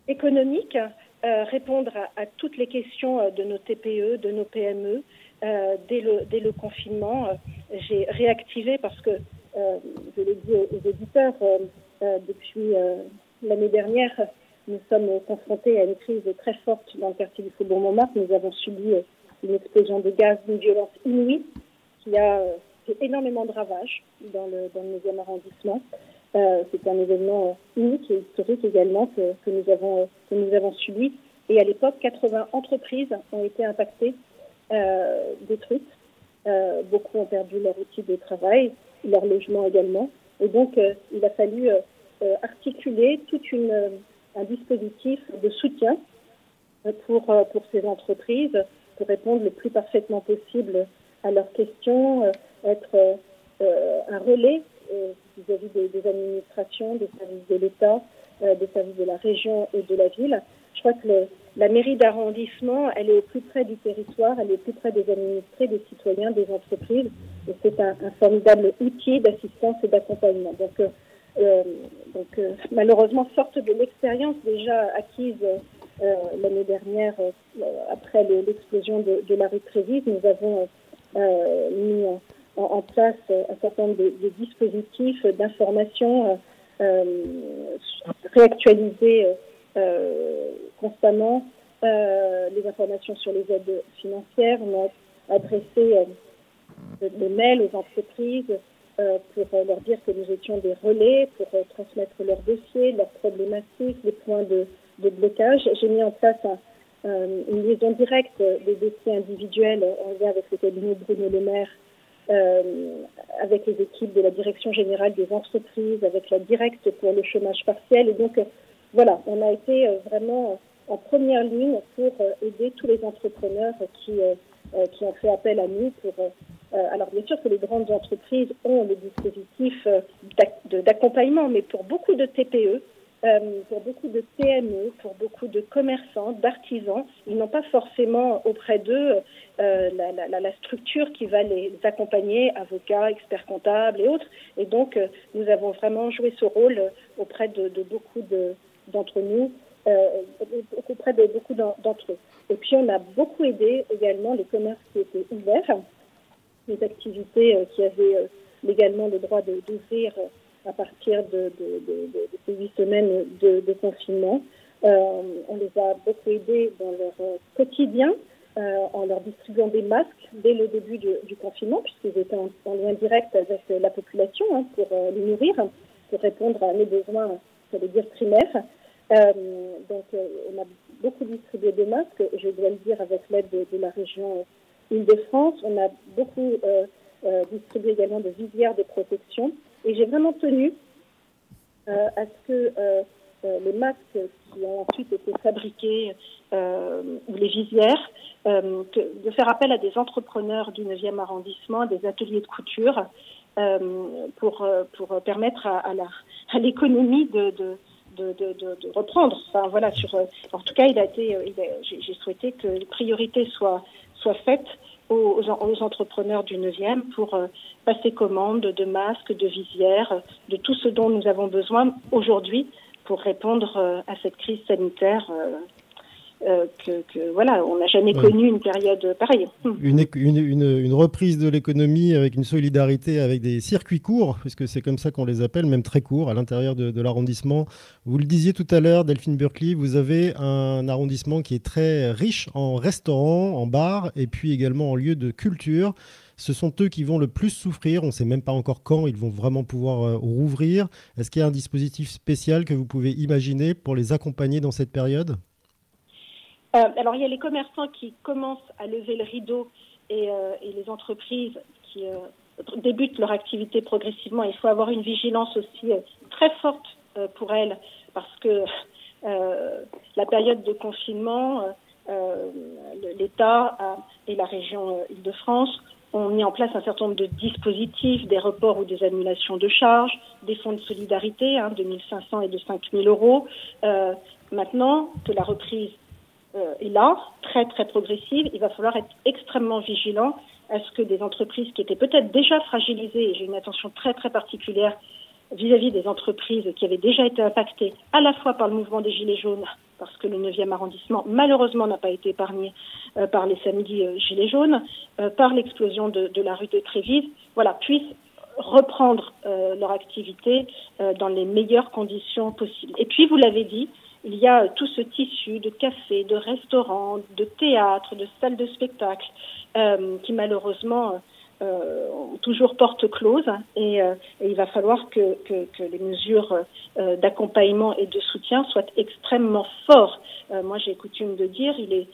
économiques répondre à, toutes les questions de nos TPE, de nos PME. Dès, le, dès le confinement, j'ai réactivé parce que, je l'ai dit aux, éditeurs, depuis l'année dernière, nous sommes confrontés à une crise très forte dans le quartier du Faubourg Montmartre. Nous avons subi une explosion de gaz d'une violence inouïe qui a fait énormément de ravages dans le, dans le 9e arrondissement. Euh, c'est un événement euh, unique et historique également que, nous avons, subi. Et à l'époque, 80 entreprises ont été impactées, euh, détruites. Euh, beaucoup ont perdu leur outil de travail, leur logement également. Et donc, euh, il a fallu articuler tout une, un dispositif de soutien pour, pour ces entreprises, pour répondre le plus parfaitement possible à leurs questions, être un relais vis-à-vis des, administrations, des services de l'État, euh, des services de la région et de la ville. Je crois que la mairie d'arrondissement, elle est au plus près du territoire, elle est au plus près des administrés, des citoyens, des entreprises. C'est un, formidable outil d'assistance et d'accompagnement. Donc, euh, euh, donc malheureusement, sorte de l'expérience déjà acquise l'année dernière après l'explosion de, la rue Trévise, nous avons mis en, place un certain nombre de, dispositifs d'information euh, euh, réactualisés euh, constamment, les informations sur les aides financières. On adressé des mails aux entreprises pour leur dire que nous étions des relais, pour transmettre leurs dossiers, leurs problématiques, les points de, blocage. J'ai mis en place une liaison directe des dossiers individuels en lien avec le cabinet Bruno Le Maire euh, avec les équipes de la direction générale des entreprises, avec la directe pour le chômage partiel. Et donc, euh, voilà, on a été euh, vraiment en première ligne pour aider tous les entrepreneurs qui ont fait appel à nous pour alors bien sûr que les grandes entreprises ont le dispositif d'accompagnement, mais pour beaucoup de TPE, euh, pour beaucoup de PME, pour beaucoup de commerçants, d'artisans, ils n'ont pas forcément auprès d'eux euh, la, la, la, structure qui va les accompagner, avocats, experts comptables et autres. Et donc, euh, nous avons vraiment joué ce rôle auprès de, de beaucoup d'entre nous, euh, auprès de beaucoup d'entre eux. Et puis, on a beaucoup aidé également les commerces qui étaient ouverts, les activités qui avaient légalement le droit d'ouvrir à partir de, ces huit semaines de, confinement. on les a beaucoup aidés dans leur quotidien en leur distribuant des masques dès le début du confinement, puisqu'ils étaient en, lien direct avec la population hein, pour les nourrir, pour répondre à mes besoins, j'allais dire, primaires. donc, on a beaucoup distribué des masques, je dois le dire, avec l'aide de, la région Île-de-France. On a beaucoup distribué également de visières de protection. Et j'ai vraiment tenu euh, à ce que euh, euh, les masques qui ont ensuite été fabriqués ou les visières, de faire appel à des entrepreneurs du 9e arrondissement, des ateliers de couture, pour, pour permettre à, l'économie de, de de, reprendre. Enfin, voilà, sur, en tout cas, j'ai souhaité que les priorités soient, soient faites aux, aux, entrepreneurs du 9e pour euh, passer commande de masques, de visières, de tout ce dont nous avons besoin aujourd'hui pour répondre euh, à cette crise sanitaire euh, que, voilà, on n'a jamais connu une période pareille. Hmm. Une, une, une, reprise de l'économie avec une solidarité, avec des circuits courts, puisque c'est comme ça qu'on les appelle, même très courts, à l'intérieur de, l'arrondissement. Vous le disiez tout à l'heure, Delphine Berkeley, vous avez un arrondissement qui est très riche en restaurants, en bars, et puis également en lieux de culture. Ce sont eux qui vont le plus souffrir. On ne sait même pas encore quand ils vont vraiment pouvoir euh, rouvrir. Est-ce qu'il y a un dispositif spécial que vous pouvez imaginer pour les accompagner dans cette période? Alors il y a les commerçants qui commencent à lever le rideau et, euh, les entreprises qui euh, débutent leur activité progressivement. Il faut avoir une vigilance aussi très forte pour elles parce que la période de confinement, l'État et la région Île-de-France ont mis en place un certain nombre de dispositifs, des reports ou des annulations de charges, des fonds de solidarité hein, de 1500 et de 5000 euros. maintenant que la reprise euh, est là, très très progressive. Il va falloir être extrêmement vigilant à ce que des entreprises qui étaient peut-être déjà fragilisées, et j'ai une attention très très particulière vis-à-vis des entreprises qui avaient déjà été impactées à la fois par le mouvement des Gilets jaunes, parce que le 9e arrondissement, malheureusement, n'a pas été épargné euh, par les samedis euh, Gilets jaunes, par l'explosion de, de, la rue de Trévise, voilà, puissent reprendre leur activité dans les meilleures conditions possibles. Et puis, vous l'avez dit, il y a tout ce tissu de cafés, de restaurants, de théâtres, de salles de spectacle euh, qui malheureusement euh, toujours porte close et, euh, il va falloir que, que, que les mesures euh, d'accompagnement et de soutien soient extrêmement fortes. Euh, moi, j'ai coutume de dire il est,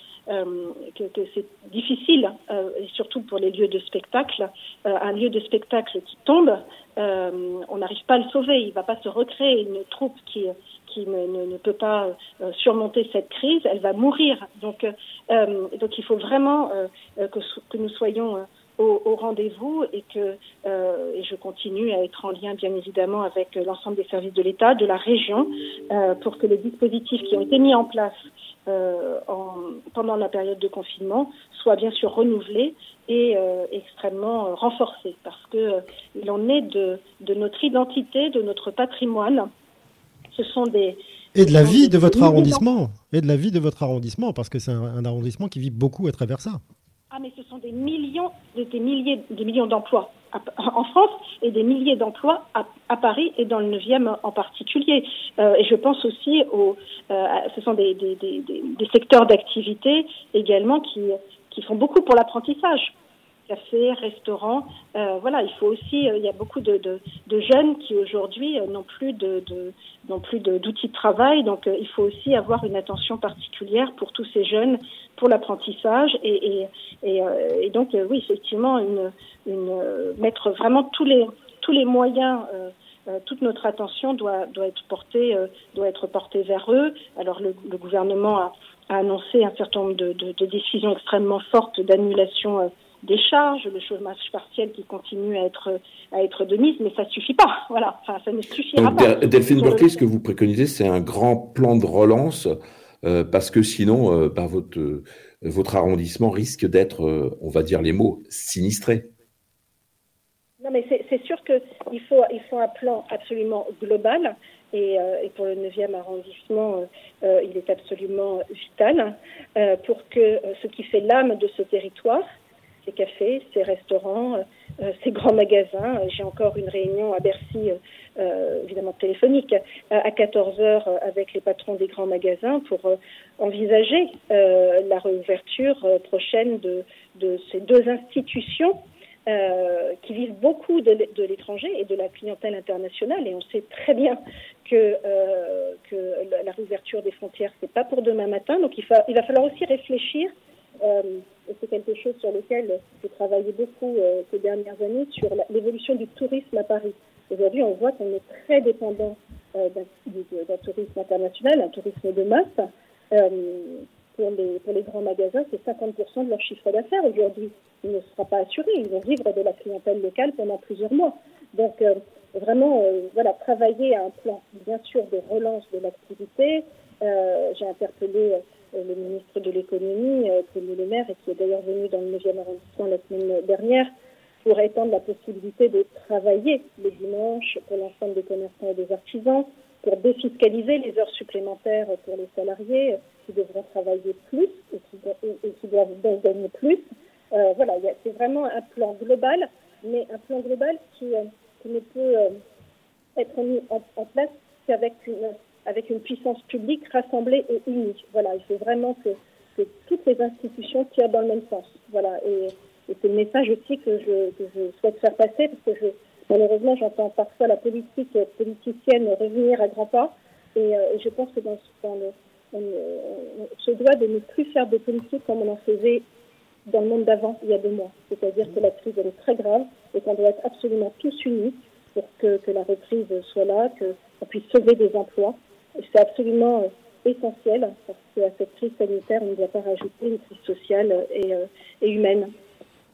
que, que c'est difficile, et surtout pour les lieux de spectacle, un lieu de spectacle qui tombe, on n'arrive pas à le sauver. Il ne va pas se recréer une troupe qui qui ne, peut pas euh, surmonter cette crise, elle va mourir. Donc, euh, donc il faut vraiment euh, que, nous soyons au, rendez-vous et que je continue à être en lien bien évidemment avec l'ensemble des services de l'État, de la région, pour que les dispositifs qui ont été mis en place en, pendant la période de confinement soient bien sûr renouvelés et extrêmement renforcés parce que il en est de notre identité, de notre patrimoine ce sont des et de la vie de votre arrondissement et de la vie de votre arrondissement parce que c'est un, arrondissement qui vit beaucoup à travers ça. Ah mais ce sont des millions, des milliers, des millions d'emplois en France et des milliers d'emplois à, Paris et dans le 9e en particulier. Euh, et je pense aussi aux, euh, ce sont des, des, des, des secteurs d'activité également qui, qui font beaucoup pour l'apprentissage cafés, restaurants. Euh, voilà, il faut aussi, euh, il y a beaucoup de, de, de jeunes qui aujourd'hui euh, n'ont plus de, de n'ont plus d'outils de, travail, donc il faut aussi avoir une attention particulière pour tous ces jeunes, pour l'apprentissage et, et, et, et, donc oui, effectivement, une, une, mettre vraiment tous les tous les moyens. toute notre attention doit, doit être portée doit être portée vers eux. Alors le, le gouvernement a, a, annoncé un certain nombre de, de, de décisions extrêmement fortes d'annulation des charges, le chômage partiel qui continue à être, à être de mise, mais ça ne suffit pas. Voilà, enfin, ça ne suffira pas. Delphine Berkeley, ce que vous préconisez, c'est un grand plan de relance, euh, parce que sinon, euh, ben, votre, euh, votre arrondissement risque d'être, on va dire les mots, sinistré. Non, mais c'est sûr qu'il faut, il faut un plan absolument global. Et, et, pour le 9e arrondissement, euh, il est absolument vital pour que ce qui fait l'âme de ce territoire, ces cafés, ces restaurants, ces grands magasins. J'ai encore une réunion à Bercy, évidemment téléphonique, à 14 heures avec les patrons des grands magasins pour envisager la réouverture prochaine de, ces deux institutions euh, qui vivent beaucoup de, l'étranger et de la clientèle internationale. Et on sait très bien que, euh, la, réouverture des frontières, c'est pas pour demain matin. Donc il, va falloir aussi réfléchir. Euh, et c'est quelque chose sur lequel j'ai travaillé beaucoup ces dernières années sur l'évolution du tourisme à Paris. Aujourd'hui, on voit qu'on est très dépendant d'un tourisme international, un tourisme de masse pour les, pour les grands magasins, c'est 50% de leur chiffre d'affaires aujourd'hui. Il ne sera pas assuré. Ils vont vivre de la clientèle locale pendant plusieurs mois. Donc, euh, vraiment, euh, voilà, travailler à un plan, bien sûr, de relance de l'activité. Euh, j'ai interpellé le ministre de l'économie, Tony Le Maire, et qui est d'ailleurs venu dans le 9e arrondissement la semaine dernière, pour étendre la possibilité de travailler les dimanches pour l'ensemble des commerçants et des artisans, pour défiscaliser les heures supplémentaires pour les salariés qui devront travailler plus et qui, doivent donc gagner plus. Euh, voilà, c'est vraiment un plan global, mais un plan global qui, euh, ne peut euh, être mis en, place qu'avec une, avec une puissance publique rassemblée et unie. Voilà, il faut vraiment que, que toutes les institutions tirent dans le même sens. Voilà, et, c'est le message aussi que je, que souhaite faire passer parce que Malheureusement, j'entends parfois la politique politicienne revenir à grands pas. Et, euh, je pense que dans, le, on, se doit de ne plus faire de politique comme on en faisait dans le monde d'avant, il y a deux mois. C'est-à-dire que la crise est très grave et qu'on doit être absolument tous unis pour que, la reprise soit là, qu'on puisse sauver des emplois. C'est absolument euh, essentiel parce qu'à cette crise sanitaire, on ne doit pas rajouter une crise sociale et, euh, et humaine.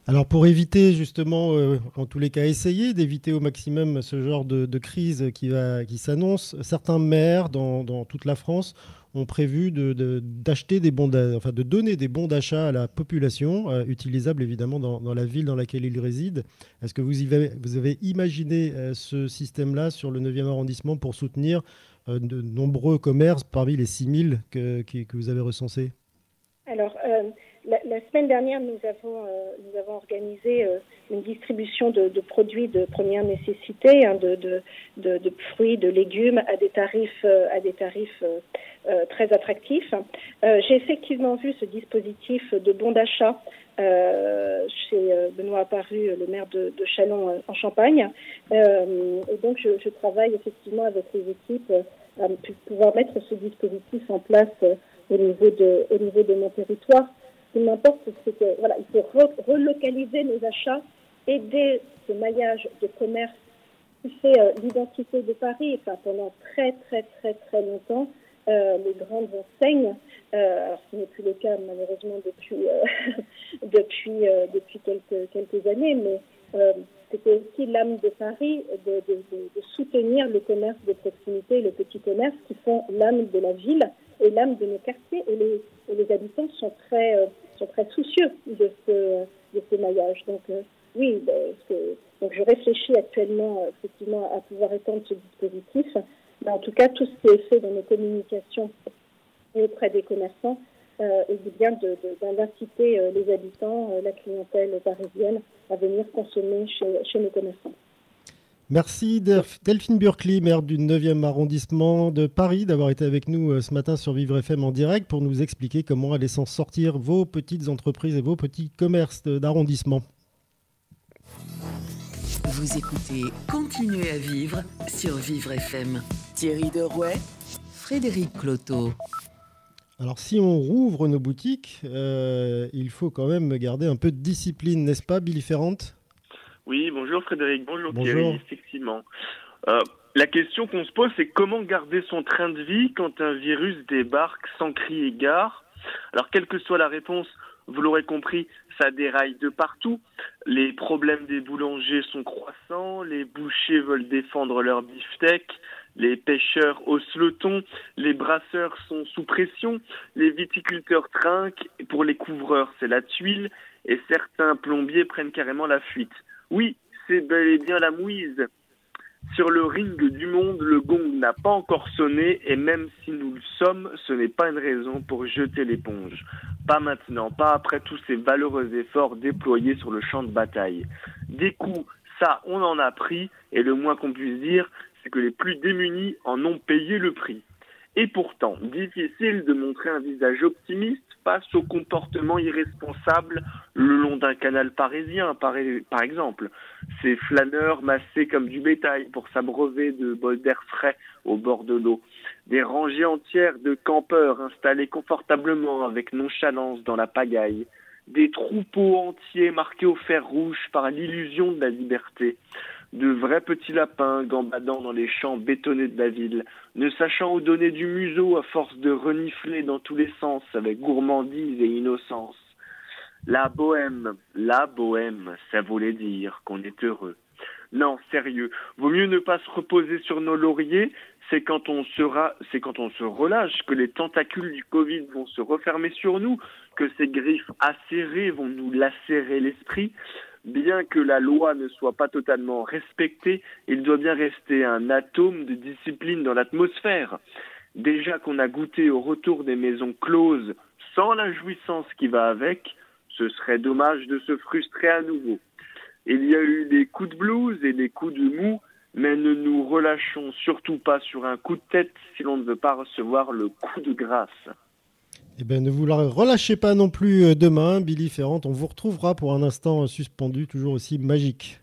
Alors pour éviter justement, euh, en tous les cas, essayer d'éviter au maximum ce genre de, crise qui, qui s'annonce, certains maires dans, toute la France ont prévu d'acheter des bons, enfin de donner des bons d'achat à la population, euh, utilisables évidemment dans, la ville dans laquelle ils résident. Est-ce que vous, vous avez imaginé euh, ce système-là sur le 9e arrondissement pour soutenir de nombreux commerces parmi les 6000 que, que vous avez recensés? Alors, la, semaine dernière, nous avons, euh, nous avons organisé euh, une distribution de, produits de première nécessité, hein, de, fruits, de légumes à des tarifs, euh, à des tarifs très attractifs. J'ai effectivement vu ce dispositif de bon d'achat chez Benoît Apparu, le maire de, Chalon en Champagne. et donc, je, travaille effectivement avec les équipes à pouvoir mettre ce dispositif en place au niveau de, au niveau de mon territoire. Ce qui m'importe, que voilà, il faut relocaliser nos achats, aider ce maillage de commerce qui fait euh, l'identité de Paris. Enfin, pendant très très très très longtemps, euh, les grandes enseignes, euh, alors ce n'est plus le cas malheureusement depuis depuis depuis quelques quelques années, mais c'était aussi l'âme de Paris de, soutenir le commerce de proximité, le petit commerce qui font l'âme de la ville et l'âme de nos quartiers. Et les, habitants sont très très soucieux de ce, de ce maillage. Donc euh, oui, ben, donc je réfléchis actuellement euh, effectivement à pouvoir étendre ce dispositif. Mais en tout cas, tout ce qui est fait dans nos communications et auprès des commerçants euh, est bien d'inciter de, les habitants, la clientèle parisienne à venir consommer chez, nos commerçants. Merci Delphine Burkley, maire du 9e arrondissement de Paris, d'avoir été avec nous euh, ce matin sur Vivre FM en direct pour nous expliquer comment aller s'en sortir vos petites entreprises et vos petits commerces d'arrondissement. Vous écoutez Continuez à vivre sur Vivre FM. Thierry Derouet, Frédéric Cloteau. Alors si on rouvre nos boutiques, euh, il faut quand même garder un peu de discipline, n'est-ce pas, Billy Ferrante oui, bonjour Frédéric, bonjour, Thierry, effectivement. Euh, la question qu'on se pose, c'est comment garder son train de vie quand un virus débarque sans cri et gare? Alors, quelle que soit la réponse, vous l'aurez compris, ça déraille de partout. Les problèmes des boulangers sont croissants, les bouchers veulent défendre leur beefsteak, les pêcheurs haussent le ton, les brasseurs sont sous pression, les viticulteurs trinquent, pour les couvreurs c'est la tuile, et certains plombiers prennent carrément la fuite. Oui, c'est bel et bien la mouise. Sur le ring du monde, le gong n'a pas encore sonné et même si nous le sommes, ce n'est pas une raison pour jeter l'éponge. Pas maintenant, pas après tous ces valeureux efforts déployés sur le champ de bataille. Des coups, ça, on en a pris, et le moins qu'on puisse dire, c'est que les plus démunis en ont payé le prix. Et pourtant, difficile de montrer un visage optimiste face au comportement irresponsable le long d'un canal parisien, par, exemple. Ces flâneurs massés comme du bétail pour s'abreuver de bols d'air frais au bord de l'eau. Des rangées entières de campeurs installés confortablement avec nonchalance dans la pagaille. Des troupeaux entiers marqués au fer rouge par l'illusion de la liberté de vrais petits lapins gambadant dans les champs bétonnés de la ville, ne sachant où donner du museau à force de renifler dans tous les sens avec gourmandise et innocence. La bohème, la bohème, ça voulait dire qu'on est heureux. Non, sérieux, vaut mieux ne pas se reposer sur nos lauriers, c'est quand on sera, c'est quand on se relâche que les tentacules du Covid vont se refermer sur nous, que ces griffes acérées vont nous lacérer l'esprit, bien que la loi ne soit pas totalement respectée, il doit bien rester un atome de discipline dans l'atmosphère. Déjà qu'on a goûté au retour des maisons closes sans la jouissance qui va avec, ce serait dommage de se frustrer à nouveau. Il y a eu des coups de blues et des coups de mou, mais ne nous relâchons surtout pas sur un coup de tête si l'on ne veut pas recevoir le coup de grâce. Eh bien, ne vous la relâchez pas non plus euh, demain, Billy Ferrand. On vous retrouvera pour un instant suspendu, toujours aussi magique.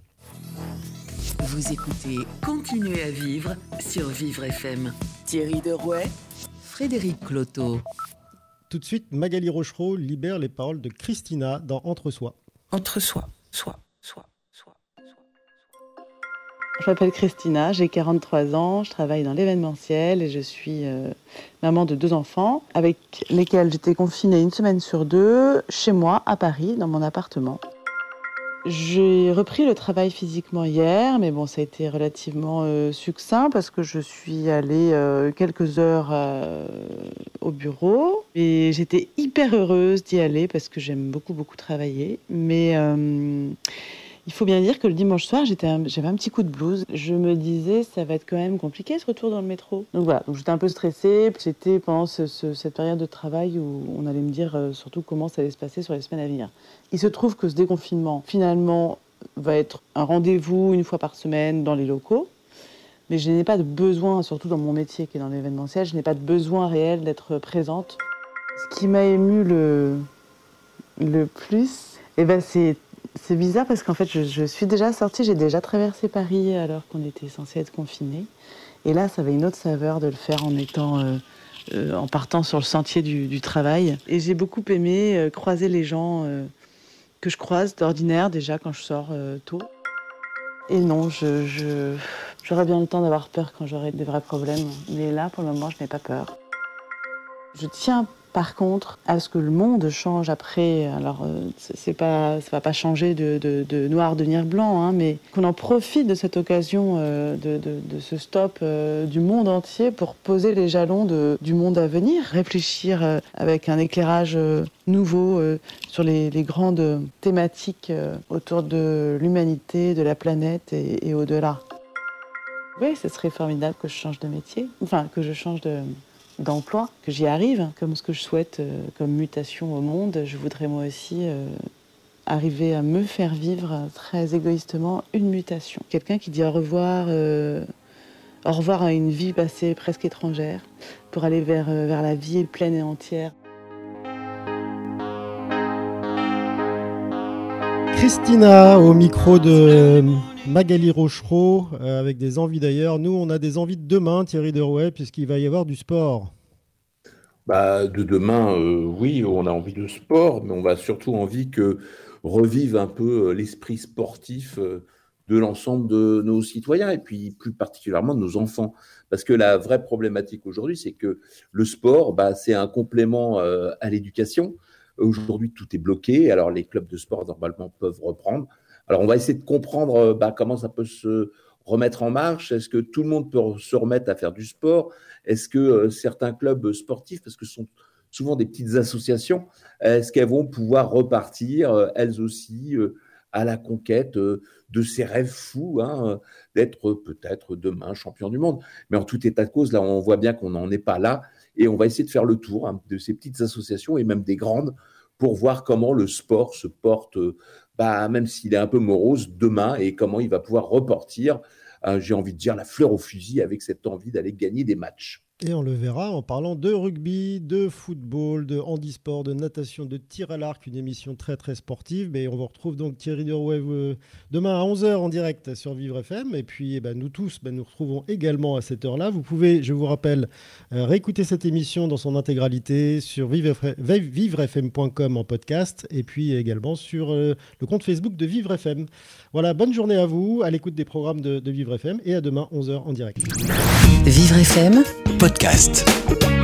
Vous écoutez Continuez à vivre sur Vivre FM. Thierry Derouet, Frédéric Cloteau. Tout de suite, Magali Rochereau libère les paroles de Christina dans Entre soi. Entre soi, soi. Je m'appelle Christina, j'ai 43 ans, je travaille dans l'événementiel et je suis euh, maman de deux enfants avec lesquels j'étais confinée une semaine sur deux chez moi à Paris, dans mon appartement. J'ai repris le travail physiquement hier, mais bon, ça a été relativement euh, succinct parce que je suis allée euh, quelques heures au bureau et j'étais hyper heureuse d'y aller parce que j'aime beaucoup, beaucoup travailler. Mais il faut bien dire que le dimanche soir, j'avais un, petit coup de blues. Je me disais, ça va être quand même compliqué ce retour dans le métro. Donc voilà, donc j'étais un peu stressée. C'était pendant cette période de travail où on allait me dire euh, surtout comment ça allait se passer sur les semaines à venir. Il se trouve que ce déconfinement, finalement, va être un rendez-vous une fois par semaine dans les locaux. Mais je n'ai pas de besoin, surtout dans mon métier qui est dans l'événementiel, je n'ai pas de besoin réel d'être présente. Ce qui m'a ému le, le plus, eh ben, c'est c'est bizarre parce qu'en fait, je, suis déjà sortie, j'ai déjà traversé Paris alors qu'on était censé être confiné. Et là, ça avait une autre saveur de le faire en étant, euh, euh, en partant sur le sentier du, travail. Et j'ai beaucoup aimé euh, croiser les gens que je croise d'ordinaire déjà quand je sors tôt. Et non, j'aurais bien le temps d'avoir peur quand j'aurai des vrais problèmes. Mais là, pour le moment, je n'ai pas peur. Je tiens par contre, à ce que le monde change après, alors euh, c'est pas, ça va pas changer de, de, noir devenir blanc, hein, mais qu'on en profite de cette occasion euh, de, ce stop euh, du monde entier pour poser les jalons du monde à venir, réfléchir avec un éclairage nouveau sur les, les, grandes thématiques autour de l'humanité, de la planète et, et au-delà. Oui, ce serait formidable que je change de métier, enfin que je change de, d'emploi, que j'y arrive, comme ce que je souhaite euh, comme mutation au monde. Je voudrais moi aussi euh, arriver à me faire vivre très égoïstement une mutation. Quelqu'un qui dit au revoir, euh, au revoir à une vie passée presque étrangère pour aller vers, vers la vie pleine et entière. Christina au micro de Magali Rochereau avec des envies d'ailleurs. Nous, on a des envies de demain, Thierry Derouet, puisqu'il va y avoir du sport. Bah, de demain, euh, oui, on a envie de sport, mais on va surtout envie que revive un peu euh, l'esprit sportif euh, de l'ensemble de nos citoyens et puis plus particulièrement de nos enfants. Parce que la vraie problématique aujourd'hui, c'est que le sport, bah, c'est un complément à l'éducation. Aujourd'hui, tout est bloqué. Alors, les clubs de sport, normalement, peuvent reprendre. Alors, on va essayer de comprendre bah, comment ça peut se remettre en marche. Est-ce que tout le monde peut se remettre à faire du sport? Est-ce que euh, certains clubs sportifs, parce que ce sont souvent des petites associations, est-ce qu'elles vont pouvoir repartir, euh, elles aussi, euh, à la conquête de ces rêves fous, hein, d'être peut-être demain champion du monde? Mais en tout état de cause, là, on voit bien qu'on n'en est pas là, et on va essayer de faire le tour hein, de ces petites associations et même des grandes pour voir comment le sport se porte, bah, même s'il est un peu morose, demain et comment il va pouvoir repartir, j'ai envie de dire, la fleur au fusil avec cette envie d'aller gagner des matchs. Et on le verra en parlant de rugby, de football, de handisport, de natation, de tir à l'arc, une émission très très sportive. Mais on vous retrouve donc Thierry Derouet euh, demain à 11h en direct sur Vivre FM. Et puis eh ben, nous tous, ben, nous retrouvons également à cette heure-là. Vous pouvez, je vous rappelle, euh, réécouter cette émission dans son intégralité sur vivrefm.com en podcast et puis également sur euh, le compte Facebook de Vivre FM. Voilà, bonne journée à vous, à l'écoute des programmes de, de Vivre FM et à demain 11h en direct. Vivre FM podcast.